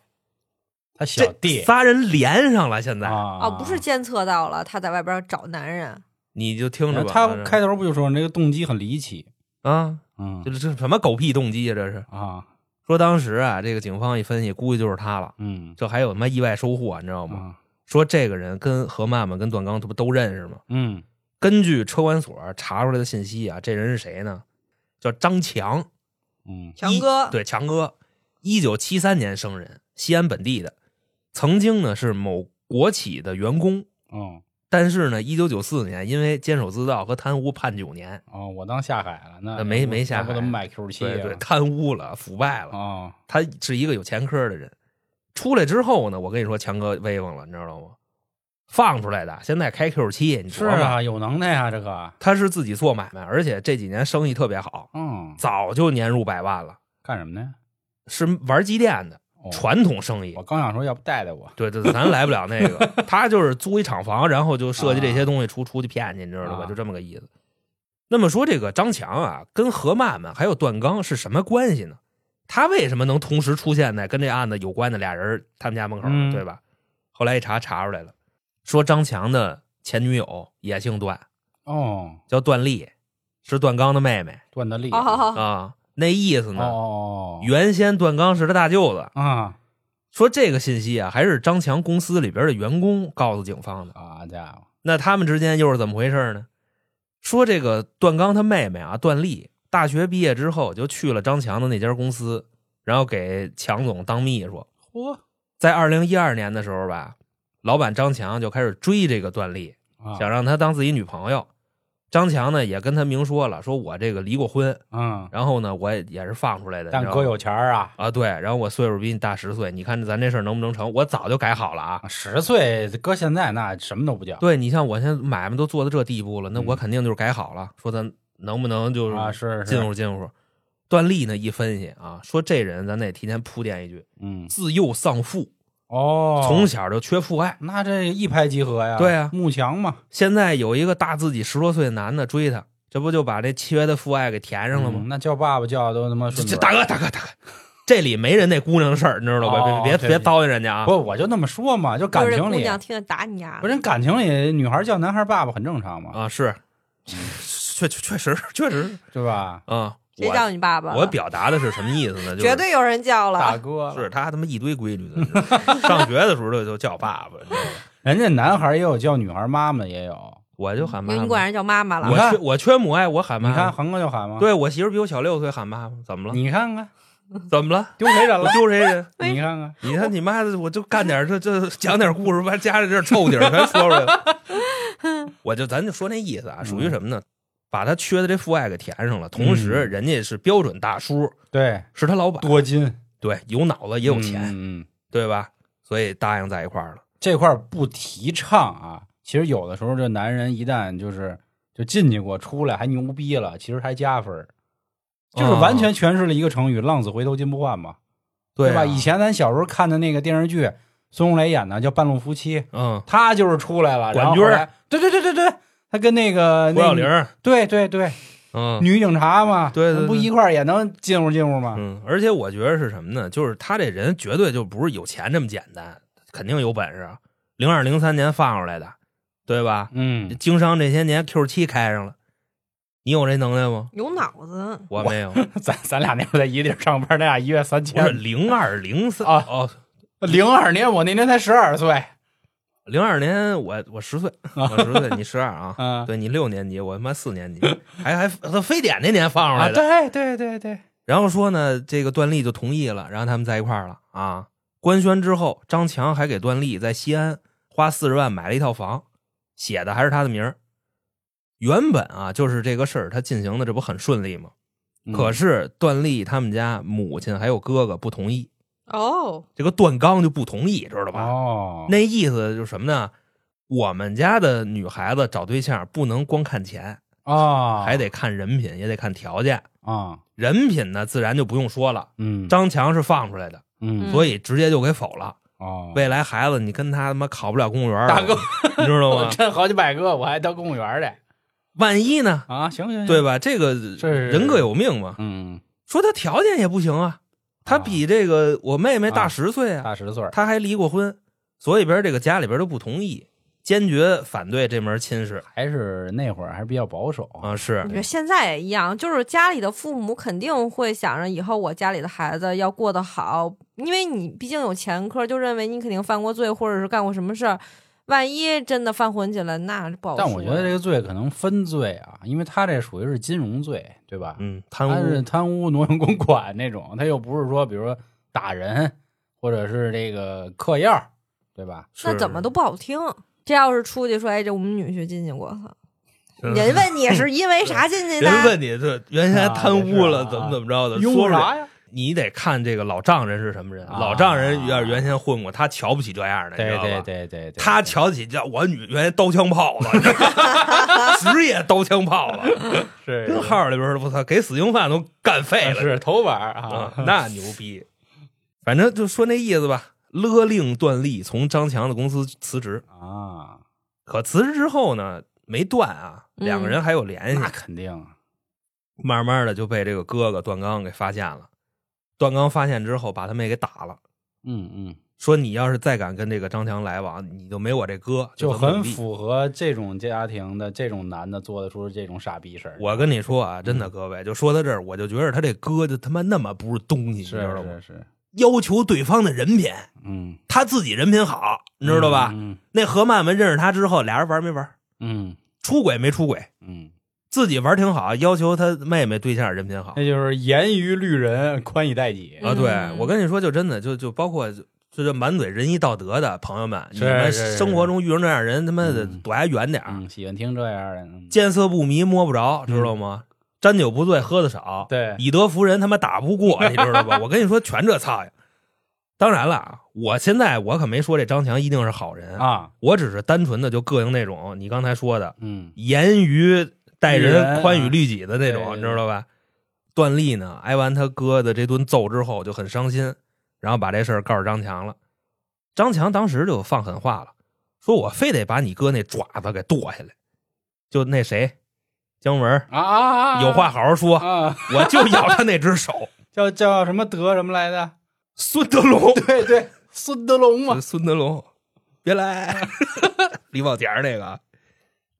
他小弟仨人连上了，现在、啊啊，不是监测到了他在外边找男人，你就听着吧。他开头不就说那个动机很离奇？啊，嗯这这什么狗屁动机啊？这是啊，说当时啊，这个警方一分析，估计就是他了。嗯这还有什么意外收获，你知道吗？啊说这个人跟何曼曼跟段刚这不都认识吗？嗯根据车管所查出来的信息啊，这人是谁呢？叫张强，嗯强哥，对强哥，一九七三年生人，西安本地的，曾经呢是某国企的员工，嗯但是呢，一九九四年因为监守自盗和贪污判九年，哦，我当下海了，那呃没没下海不怎么买 Q 七对？贪污了，腐败了。哦，他是一个有前科的人。出来之后呢，我跟你说，强哥威风了，你知道吗？放出来的，现在开 Q 七，你是琢磨，啊，有能耐啊，这个，他是自己做买卖，而且这几年生意特别好，嗯，早就年入百万了，干什么呢？是玩机电的哦传统生意我。刚想说，要不带带我？对对，咱来不了那个，他就是租一厂房，然后就设计这些东西出出去骗去，你知道吧？啊就这么个意思。那么说，这个张强啊，跟何曼曼还有段刚是什么关系呢？他为什么能同时出现在跟这案子有关的俩人他们家门口？嗯对吧？后来一查查出来了，说张强的前女友也姓段，哦，叫段丽，是段刚的妹妹段德利哦好好啊。那意思呢，哦，原先段刚是他大舅子。啊，说这个信息啊，还是张强公司里边的员工告诉警方的。啊家伙，那他们之间又是怎么回事呢？说这个段刚他妹妹啊，段丽，大学毕业之后就去了张强的那家公司，然后给强总当秘书。嚯在二零一二年的时候吧，老板张强就开始追这个段丽，啊想让她当自己女朋友。张强呢也跟他明说了，说我这个离过婚，嗯，然后呢我也也是放出来的，但哥有钱儿啊，啊对，然后我岁数比你大十岁，你看咱这事儿能不能成？我早就改好了啊。十岁搁现在那什么都不叫对你像我现在买卖都做到这地步了，那嗯我肯定就是改好了，说咱能不能就啊，是进是，入进入。段丽呢一分析啊，说这人咱得提前铺垫一句，嗯，自幼丧父，哦，从小就缺父爱。那这一拍即合呀，对啊慕强嘛，现在有一个大自己十多岁的男的追她，这不就把这缺的父爱给填上了吗？嗯那叫爸爸叫的都他妈大哥，大哥，大哥，这里没人那姑娘的事儿，你知道吧？哦别别糟践人家啊！不，我就那么说嘛，就感情里，姑娘听着打你丫不是人感情里女孩叫男孩爸爸很正常嘛，啊，是，确确确实 确实对吧？啊，谁我叫你爸爸了？我表达的是什么意思呢？就是绝对有人叫了。大哥是他他妈一堆规矩的，你知道吗上学的时候就就叫爸爸，人家男孩也有叫女孩妈妈也有，我就喊妈妈。你管人叫妈妈了我缺我缺母爱，我喊妈妈。你看恒哥就喊妈？，对我媳妇比我小六岁，喊妈妈，怎么了？你看看 怎么了？丢谁人我了？丢谁人？你看看，你看你妈的，我就干点这这讲点故事，把家里这臭底儿全说出来了。我就咱就说那意思啊，属于什么呢？把他缺的这父爱给填上了，同时嗯人家是标准大叔，对，是他老板，多金对，有脑子也有钱，嗯对吧？所以答应在一块儿了。这块儿不提倡啊。其实有的时候这男人一旦就是就进去过，出来还牛逼了，其实还加分儿就是完全诠释了一个成语“浪子回头金不换”嘛，对啊吧？以前咱小时候看的那个电视剧，孙红雷演的叫《半路夫妻》，嗯，他就是出来了，管军对对对对对，他跟那个那胡小玲，对对对，嗯女警察嘛，对对对不一块儿也能进屋进屋吗？嗯，而且我觉得是什么呢？就是他这人绝对就不是有钱这么简单，肯定有本事。零二零三年放出来的，对吧？嗯，经商这些年 Q 七开上了，你有这能耐吗？有脑子。我没有，咱咱俩那会儿在一地儿上班，咱俩一月三千不是千。零二零三啊哦，零二年我那年才十二岁，零二年我我十岁，我十岁，你十二啊？啊对你六年级，我他妈四年级，还还他非典那年放出啊，来的。对对对对，然后说呢，这个段丽就同意了，然后他们在一块儿了啊。官宣之后，张强还给段丽在西安花四十万买了一套房，写的还是他的名儿。原本啊，就是这个事儿，他进行的这不很顺利吗？嗯可是段丽他们家母亲还有哥哥不同意，哦，这个段刚就不同意，知道吧？哦，那意思就是什么呢？我们家的女孩子找对象不能光看钱，啊，还得看人品，也得看条件。啊，人品呢，自然就不用说了。嗯，张强是放出来的，嗯所以直接就给否了。哦，未来孩子，你跟他他妈考不了公务员，大哥，你知道我吗？挣好几百个，我还当公务员去 万一呢？啊？行行行，对？吧？这个人各有命嘛。嗯，说他条件也不行啊，他比这个我妹妹大啊十岁啊，大十岁儿，他还离过婚，所以边这个家里边都不同意，坚决反对这门亲事还是那会儿还是比较保守啊。是你说现在也一样，就是家里的父母肯定会想着以后我家里的孩子要过得好，因为你毕竟有前科，就认为你肯定犯过罪或者是干过什么事儿。万一真的犯混去了，那不好说。但我觉得这个罪可能分罪啊，因为他这属于是金融罪，对吧？嗯，贪他是污贪污、挪用公款那种，他又不是说，比如说打人，或者是这个嗑药，对吧？那怎么都不好听。这要是出去说，哎，这我们女婿进去过，人问你是因为啥进去的？人问你这原先贪污了，啊啊怎么怎么着的，用说啥呀？你得看这个老丈人是什么人。啊老丈人要是原先混过，他瞧不起这样的，对对对对对，他瞧得起叫我女原来刀枪炮子，职业刀枪炮子，是跟号里边儿我操，给死刑犯都干废了，是头板啊啊，，那牛逼。反正就说那意思吧，勒令段丽从张强的公司辞职。啊，可辞职之后呢，没断啊，嗯两个人还有联系。那肯定啊慢慢的就被这个哥哥段刚给发现了。段刚发现之后，把他妹给打了，嗯嗯，说你要是再敢跟这个张强来往，你就没我这哥，就很符合这种家庭的这种男的做得出这种傻逼事儿。我跟你说啊，真嗯的各位，就说到这儿，我就觉得他这哥就他妈那么不是东西，你知是道吗？是是，要求对方的人品，嗯，他自己人品好，你知道吧？嗯那何曼曼认识他之后，俩人玩没玩？嗯出轨没出轨？嗯自己玩挺好，要求他妹妹对象人品好那就是严于律人，宽以待己。啊。对嗯我跟你说，就真的就就包括就这满嘴仁义道德的朋友们，你们生活中遇上这样人，他妈的嗯躲还远点儿，嗯，喜欢听这样的。嗯见色不迷摸不着，知道吗？沾酒不醉，喝的少，对，以德服人，他妈打不过，你知道吧？我跟你说，全这操呀！当然了啊，我现在我可没说这张强一定是好人，啊，我只是单纯的就膈应那种你刚才说的嗯严于待人、宽以律己的那种，你知道吧？段丽呢，挨完他哥的这顿揍之后就很伤心，然后把这事儿告诉张强了。张强当时就放狠话了，说我非得把你哥那爪子给剁下来。就那谁，姜文啊啊啊！有话好好说，啊，我就咬他那只手。叫叫什么德什么来的？孙德龙，对对，孙德龙嘛。孙德龙，别来，李宝田儿那个。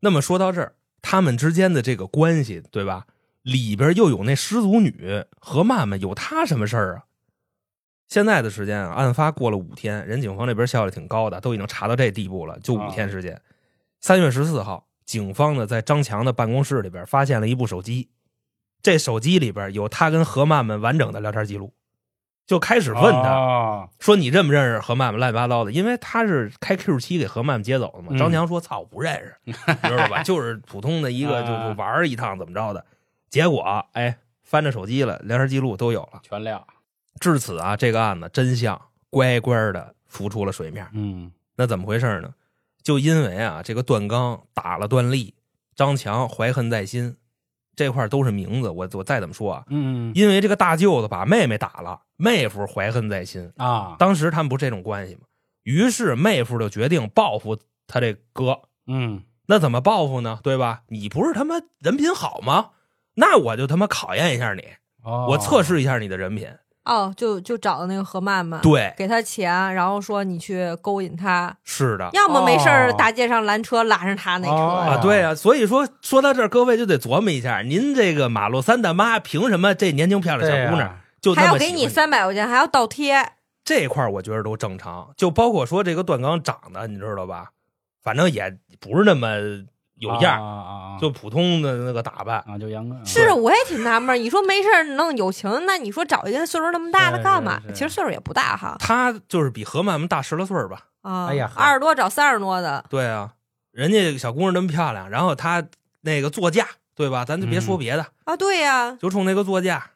那么说到这儿，他们之间的这个关系，对吧？里边又有那失足女何曼曼，有她什么事儿啊？现在的时间啊，案发过了五天，人警方这边效率挺高的，都已经查到这地步了，就五天时间。三月十四号，警方呢在张强的办公室里边发现了一部手机，这手机里边有他跟何曼曼完整的聊天记录，就开始问他、哦说你认不认识何曼曼乱七八糟的，因为他是开 Q 七给何曼曼接走的嘛。嗯张强说：“操，我不认识，你知道吧？就是普通的一个，就是玩儿一趟怎么着的。”结果哎，翻着手机了，聊天记录都有了。全亮。至此啊，这个案子真相乖乖的浮出了水面。嗯那怎么回事呢？就因为啊，这个段刚打了段丽，张强怀恨在心，这块都是名字。我我再怎么说啊，嗯因为这个大舅子把妹妹打了，妹夫怀恨在心。啊，当时他们不是这种关系吗？于是妹夫就决定报复他这哥。嗯那怎么报复呢？对吧？你不是他妈人品好吗？那我就他妈考验一下你，哦我测试一下你的人品。哦，就就找的那个何曼曼，对，给他钱，然后说你去勾引他，是的要么没事儿哦大街上拦车拦上他那车哦啊，对啊。所以说说到这儿，各位就得琢磨一下，您这个马路三大妈凭什么这年轻漂亮小姑娘就那还要给你三百块钱，还要倒贴，这块儿我觉得都正常，就包括说这个段刚长得，你知道吧？反正也不是那么有样儿，啊啊啊，就普通的那个打扮。啊就杨哥是，我也挺纳闷儿。你说没事儿弄友情，那你说找一个岁数那么大的干嘛是？是其实岁数也不大哈。他就是比何曼曼大十来岁儿吧？啊，哎呀二十多找三十多的，对啊，人家小姑娘那么漂亮，然后他那个座驾，对吧？咱就别说嗯别的，啊，对呀，就冲那个座驾，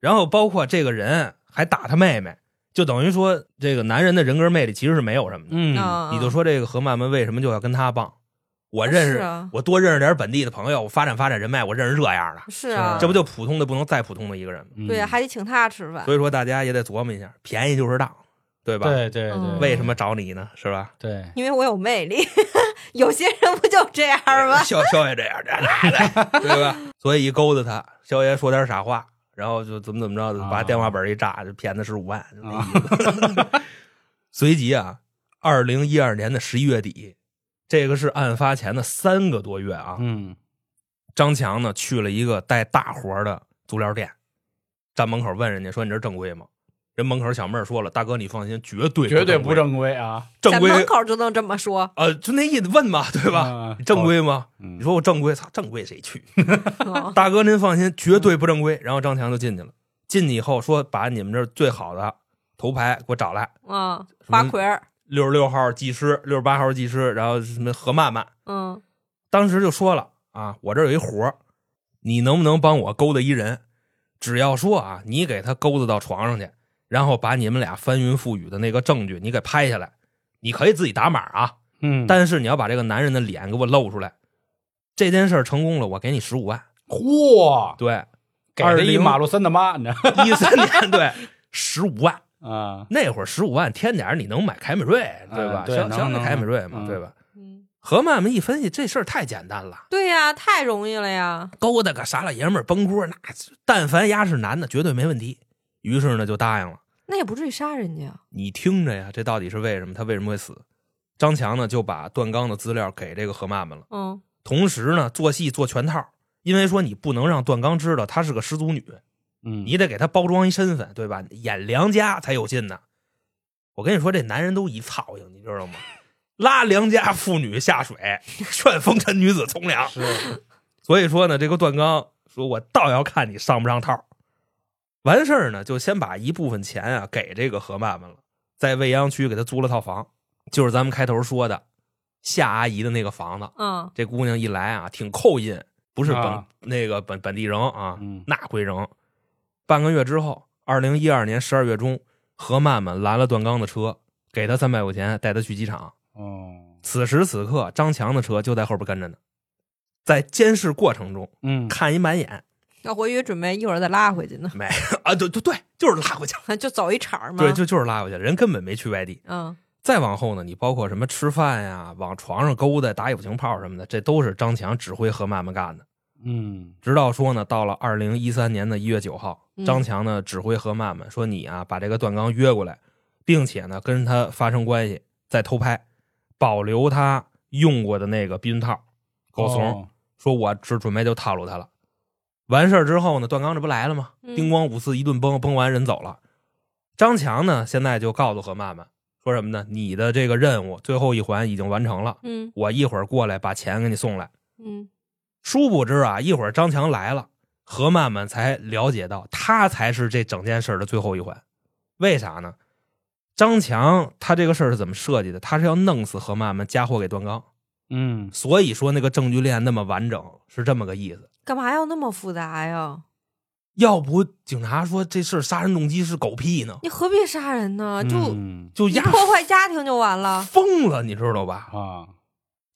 然后包括这个人还打他妹妹，就等于说这个男人的人格魅力其实是没有什么的。你就说这个何曼曼为什么就要跟他傍？我认识，我多认识点本地的朋友，我发展发展人脉，我认识这样的，是啊，这不就普通的不能再普通的一个人吗？嗯对呀，还得请他吃饭。所以说大家也得琢磨一下，便宜就是当，对吧？对对嗯对，为什么找你呢？是吧？对因为我有魅力，有些人不就这样吗？肖肖爷这样，这哪的，对吧？所以一勾搭他，肖爷说点傻话，然后就怎么怎么着把电话本一炸，就骗他十五万。就那啊意思 随即啊，二零一二年的十一月底，这个是案发前的三个多月啊。嗯张强呢去了一个带大活的足疗店，站门口问人家说：“你这正规吗？”人门口小妹儿说了：“大哥，你放心，绝对绝对不不正规啊，正规。在门口就能这么说，呃，就那意思，问嘛，对吧？正，规吗？嗯你说我正规，操，正规谁去？嗯 大哥您放心，绝对不正规。然后张强就进去了，进去以后说把你们这最好的头牌给我找来，嗯，什么花魁儿，六十六号技师，六十八号技师，然后什么何曼曼，嗯，当时就说了啊，我这儿有一活儿你能不能帮我勾搭一人？只要说啊，你给他勾搭到床上去，然后把你们俩翻云覆雨的那个证据你给拍下来，你可以自己打码啊，嗯，但是你要把这个男人的脸给我露出来。这件事儿成功了，我给你十五万。嚯，对，给了一20马路三大妈，你知道一三年对十五万，啊？那会儿十五万添点儿你能买凯美瑞，对吧？相相对凯美瑞嘛，嗯对吧？嗯，何曼曼一分析，这事儿太简单了，对呀，太容易了呀，勾搭个傻老爷们儿崩锅，那但凡丫是男的，绝对没问题。于是呢，就答应了。那也不至于杀人家。你听着呀，这到底是为什么？他为什么会死？张强呢就把段刚的资料给这个何曼曼了，嗯，同时呢做戏做全套，因为说你不能让段刚知道她是个失足女，嗯，你得给他包装一身份，对吧？演良家才有劲呢。我跟你说，这男人都一操性，你知道吗？拉良家妇女下水，劝风尘女子从良。是 所以说呢，这个段刚说我倒要看你上不上套。完事儿呢，就先把一部分钱啊给这个何曼曼了，在未央区给她租了套房，就是咱们开头说的夏阿姨的那个房子。嗯这姑娘一来啊，挺扣印，不是本、啊那个本本地人啊，嗯那归人。半个月之后，二零一二年十二月中，何曼曼拦了段刚的车，给他三百块钱，带他去机场。哦，此时此刻，张强的车就在后边跟着呢，在监视过程中嗯，看一满眼，那我以为准备一会儿再拉回去呢，没啊，对对对，就是拉回去了，就走一场嘛。对，就就是拉回去了，人根本没去外地。嗯再往后呢，你包括什么吃饭呀、往床上勾搭、打友情炮什么的，这都是张强指挥何曼曼干的。嗯直到说呢，到了二零一三年的一月九号，嗯张强呢指挥何曼曼说：“你啊，把这个段刚约过来，并且呢跟他发生关系，再偷拍，保留他用过的那个避孕套。”狗怂、哦说：“我只准备就套路他了。”完事儿之后呢，段刚这不来了吗？嗯叮咣五四一顿崩，崩完人走了。张强呢，现在就告诉何曼曼说什么呢？你的这个任务最后一环已经完成了，嗯我一会儿过来把钱给你送来。嗯殊不知啊，一会儿张强来了，何曼曼才了解到他才是这整件事的最后一环。为啥呢？张强他这个事儿是怎么设计的？他是要弄死何曼曼，嫁祸给段刚。嗯所以说那个证据链那么完整，是这么个意思。干嘛要那么复杂呀？要不警察说这事儿杀人动机是狗屁呢？你何必杀人呢？就嗯就压破坏家庭就完了。疯了，你知道吧？啊，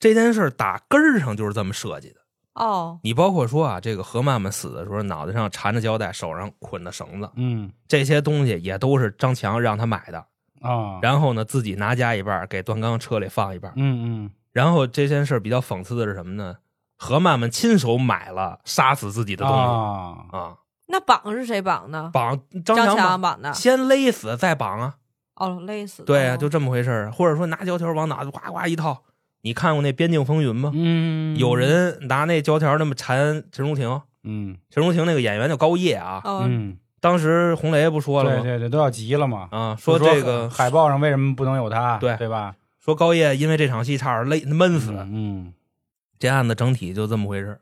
这件事儿打根儿上就是这么设计的。哦，你包括说啊，这个何曼曼死的时候，脑袋上缠着胶带，手上捆的绳子，嗯这些东西也都是张强让他买的。啊，然后呢，自己拿家一半，给段刚车里放一半。嗯嗯然后这件事比较讽刺的是什么呢？何曼曼亲手买了杀死自己的东西啊，啊，那绑是谁绑的？绑张张强强绑的。先勒死再绑啊，哦，勒死。对啊，哦就这么回事儿。或者说拿胶条往脑袋呱呱一套，你看过那《边境风云》吗？嗯，有人拿那胶条那么缠陈荣廷，嗯陈荣廷那个演员叫高叶啊，哦，嗯，当时红雷不说了吗？对对对，都要急了嘛。啊，说这个海报上为什么不能有他？对对吧？说高叶因为这场戏差点累闷死，嗯这案子整体就这么回事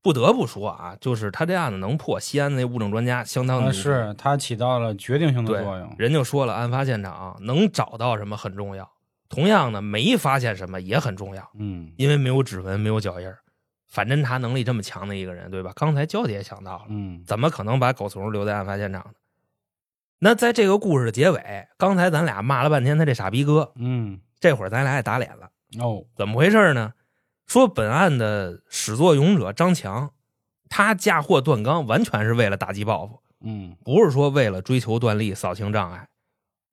不得不说啊，就是他这案子能破，西安那物证专家相当嗯，的啊是他起到了决定性的作用。人就说了，案发现场能找到什么很重要，同样呢，没发现什么也很重要，嗯因为没有指纹，没有脚印儿反侦查能力这么强的一个人，对吧？刚才娇姐也想到了，嗯怎么可能把狗怂留在案发现场呢？那在这个故事的结尾，刚才咱俩骂了半天他这傻逼哥，嗯这会儿咱俩也打脸了。哦怎么回事呢？说本案的始作俑者张强，他嫁祸段刚，完全是为了打击报复，嗯不是说为了追求段丽扫清障碍。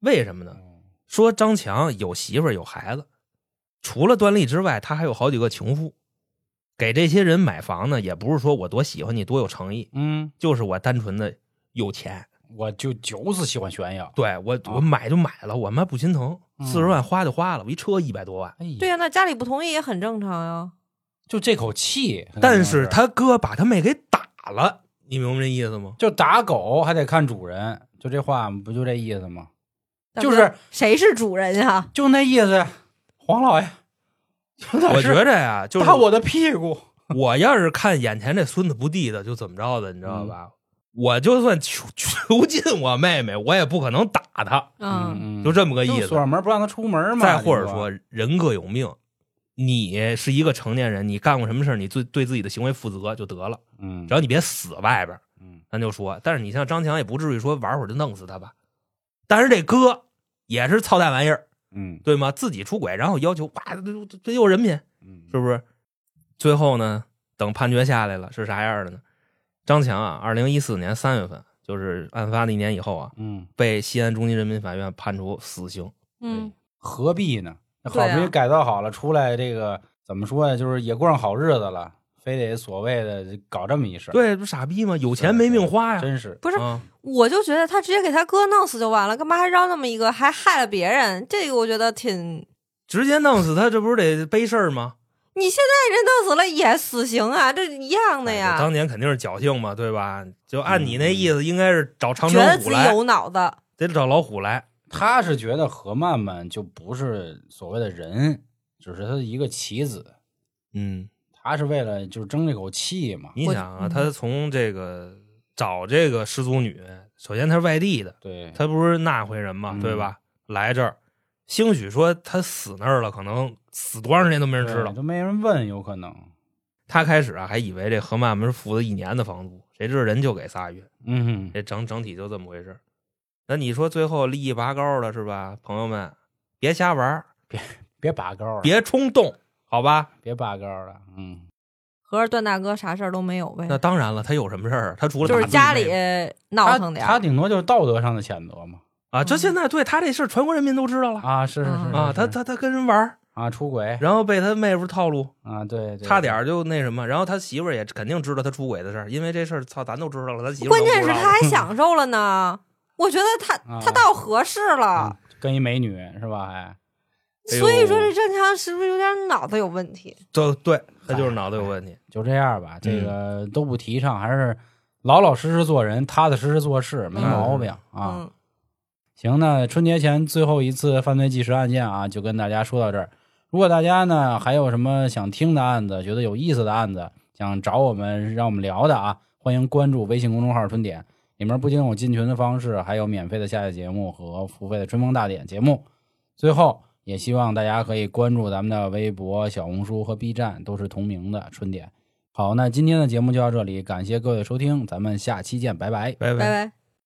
为什么呢？说张强有媳妇儿有孩子，除了段丽之外，他还有好几个情妇。给这些人买房呢，也不是说我多喜欢你，多有诚意，嗯，就是我单纯的有钱。我就就是喜欢炫耀。对我，啊我买就买了，我妈不心疼，嗯四十万花就花了，我一车一百多万。哎呀，对呀，那家里不同意也很正常呀。就这口气，但是他哥把他妹给打了，你明白这意思吗？就打狗还得看主人，就这话不就这意思吗？就是谁是主人呀？就那意思，黄老爷，我觉着呀，就是打我的屁股。我要是看眼前这孙子不地道，就怎么着的，你知道吧？我就算囚囚禁我妹妹，我也不可能打她，嗯，嗯，就这么个意思锁。上门不让他出门嘛。再或者说，人各有命，你是一个成年人，你干过什么事儿你对对自己的行为负责就得了，嗯只要你别死外边儿，嗯咱就说。但是你像张强也不至于说玩会儿就弄死他吧？但是这哥也是操蛋玩意儿，嗯对吗？自己出轨，然后要求哇，这这这又人品，嗯，是不是？最后呢，等判决下来了，是啥样的呢？张强啊，二零一四年三月份，就是案发的一年以后啊，嗯，被西安中级人民法院判处死刑。嗯，何必呢？那好不容易改造好了，出来这个怎么说呀？就是也过上好日子了，非得所谓的搞这么一事儿，对，不傻逼吗？有钱没命花呀！真是不是，啊，我就觉得他直接给他哥弄死就完了，干嘛还绕那么一个，还害了别人？这个我觉得挺……直接弄死他，这不是得背事儿吗？你现在人弄死了也死刑啊，这一样的哎呀。当年肯定是侥幸嘛，对吧？就按你那意思，应该是找长城觉得自己虎来，有脑子，得找老虎来。他是觉得何曼曼就不是所谓的人，只是他的一个棋子。嗯，他是为了就是争这口气嘛。你想啊，嗯他从这个找这个失足女，首先他是外地的，对，他不是那回人嘛，嗯对吧？来这儿，兴许说他死那儿了，可能死多长时间都没人知道。都没人问，有可能。他开始啊，还以为这何曼们是付了一年的房租，谁知道人就给仨月，嗯，这整整体就这么回事那你说最后利益拔高了是吧？朋友们，别瞎玩别，别拔高，别冲动，好吧？别拔高了。嗯，合着段大哥啥事儿都没有呗那，当然了，他有什么事？他除了就是家里闹腾点儿他顶多就是道德上的谴责嘛。啊，这现在对他这事儿，全国人民都知道了啊，是是是嗯啊，他他他跟人玩，啊出轨然后被他妹夫套路，啊，对，对差点就那什么，然后他媳妇儿也肯定知道他出轨的事儿，因为这事儿操咱都知道了，他媳妇儿关键是他还 享受了呢。我觉得他 啊他倒合适嗯了，跟一美女是吧？还所以说这郑强是不是有点脑子有问题？对对，他就是脑子有问题。就这样吧，这个都不提倡，还是老老实实做人，踏踏实实做事，没毛病啊。嗯，行，那春节前最后一次犯罪纪实案件啊，就跟大家说到这儿。如果大家呢还有什么想听的案子，觉得有意思的案子，想找我们让我们聊的啊，欢迎关注微信公众号“春点”，里面不仅有进群的方式，还有免费的下载节目和付费的春风大典节目。最后，也希望大家可以关注咱们的微博、小红书和 B 站，都是同名的春点。好，那今天的节目就到这里，感谢各位的收听，咱们下期见，拜拜。拜拜拜。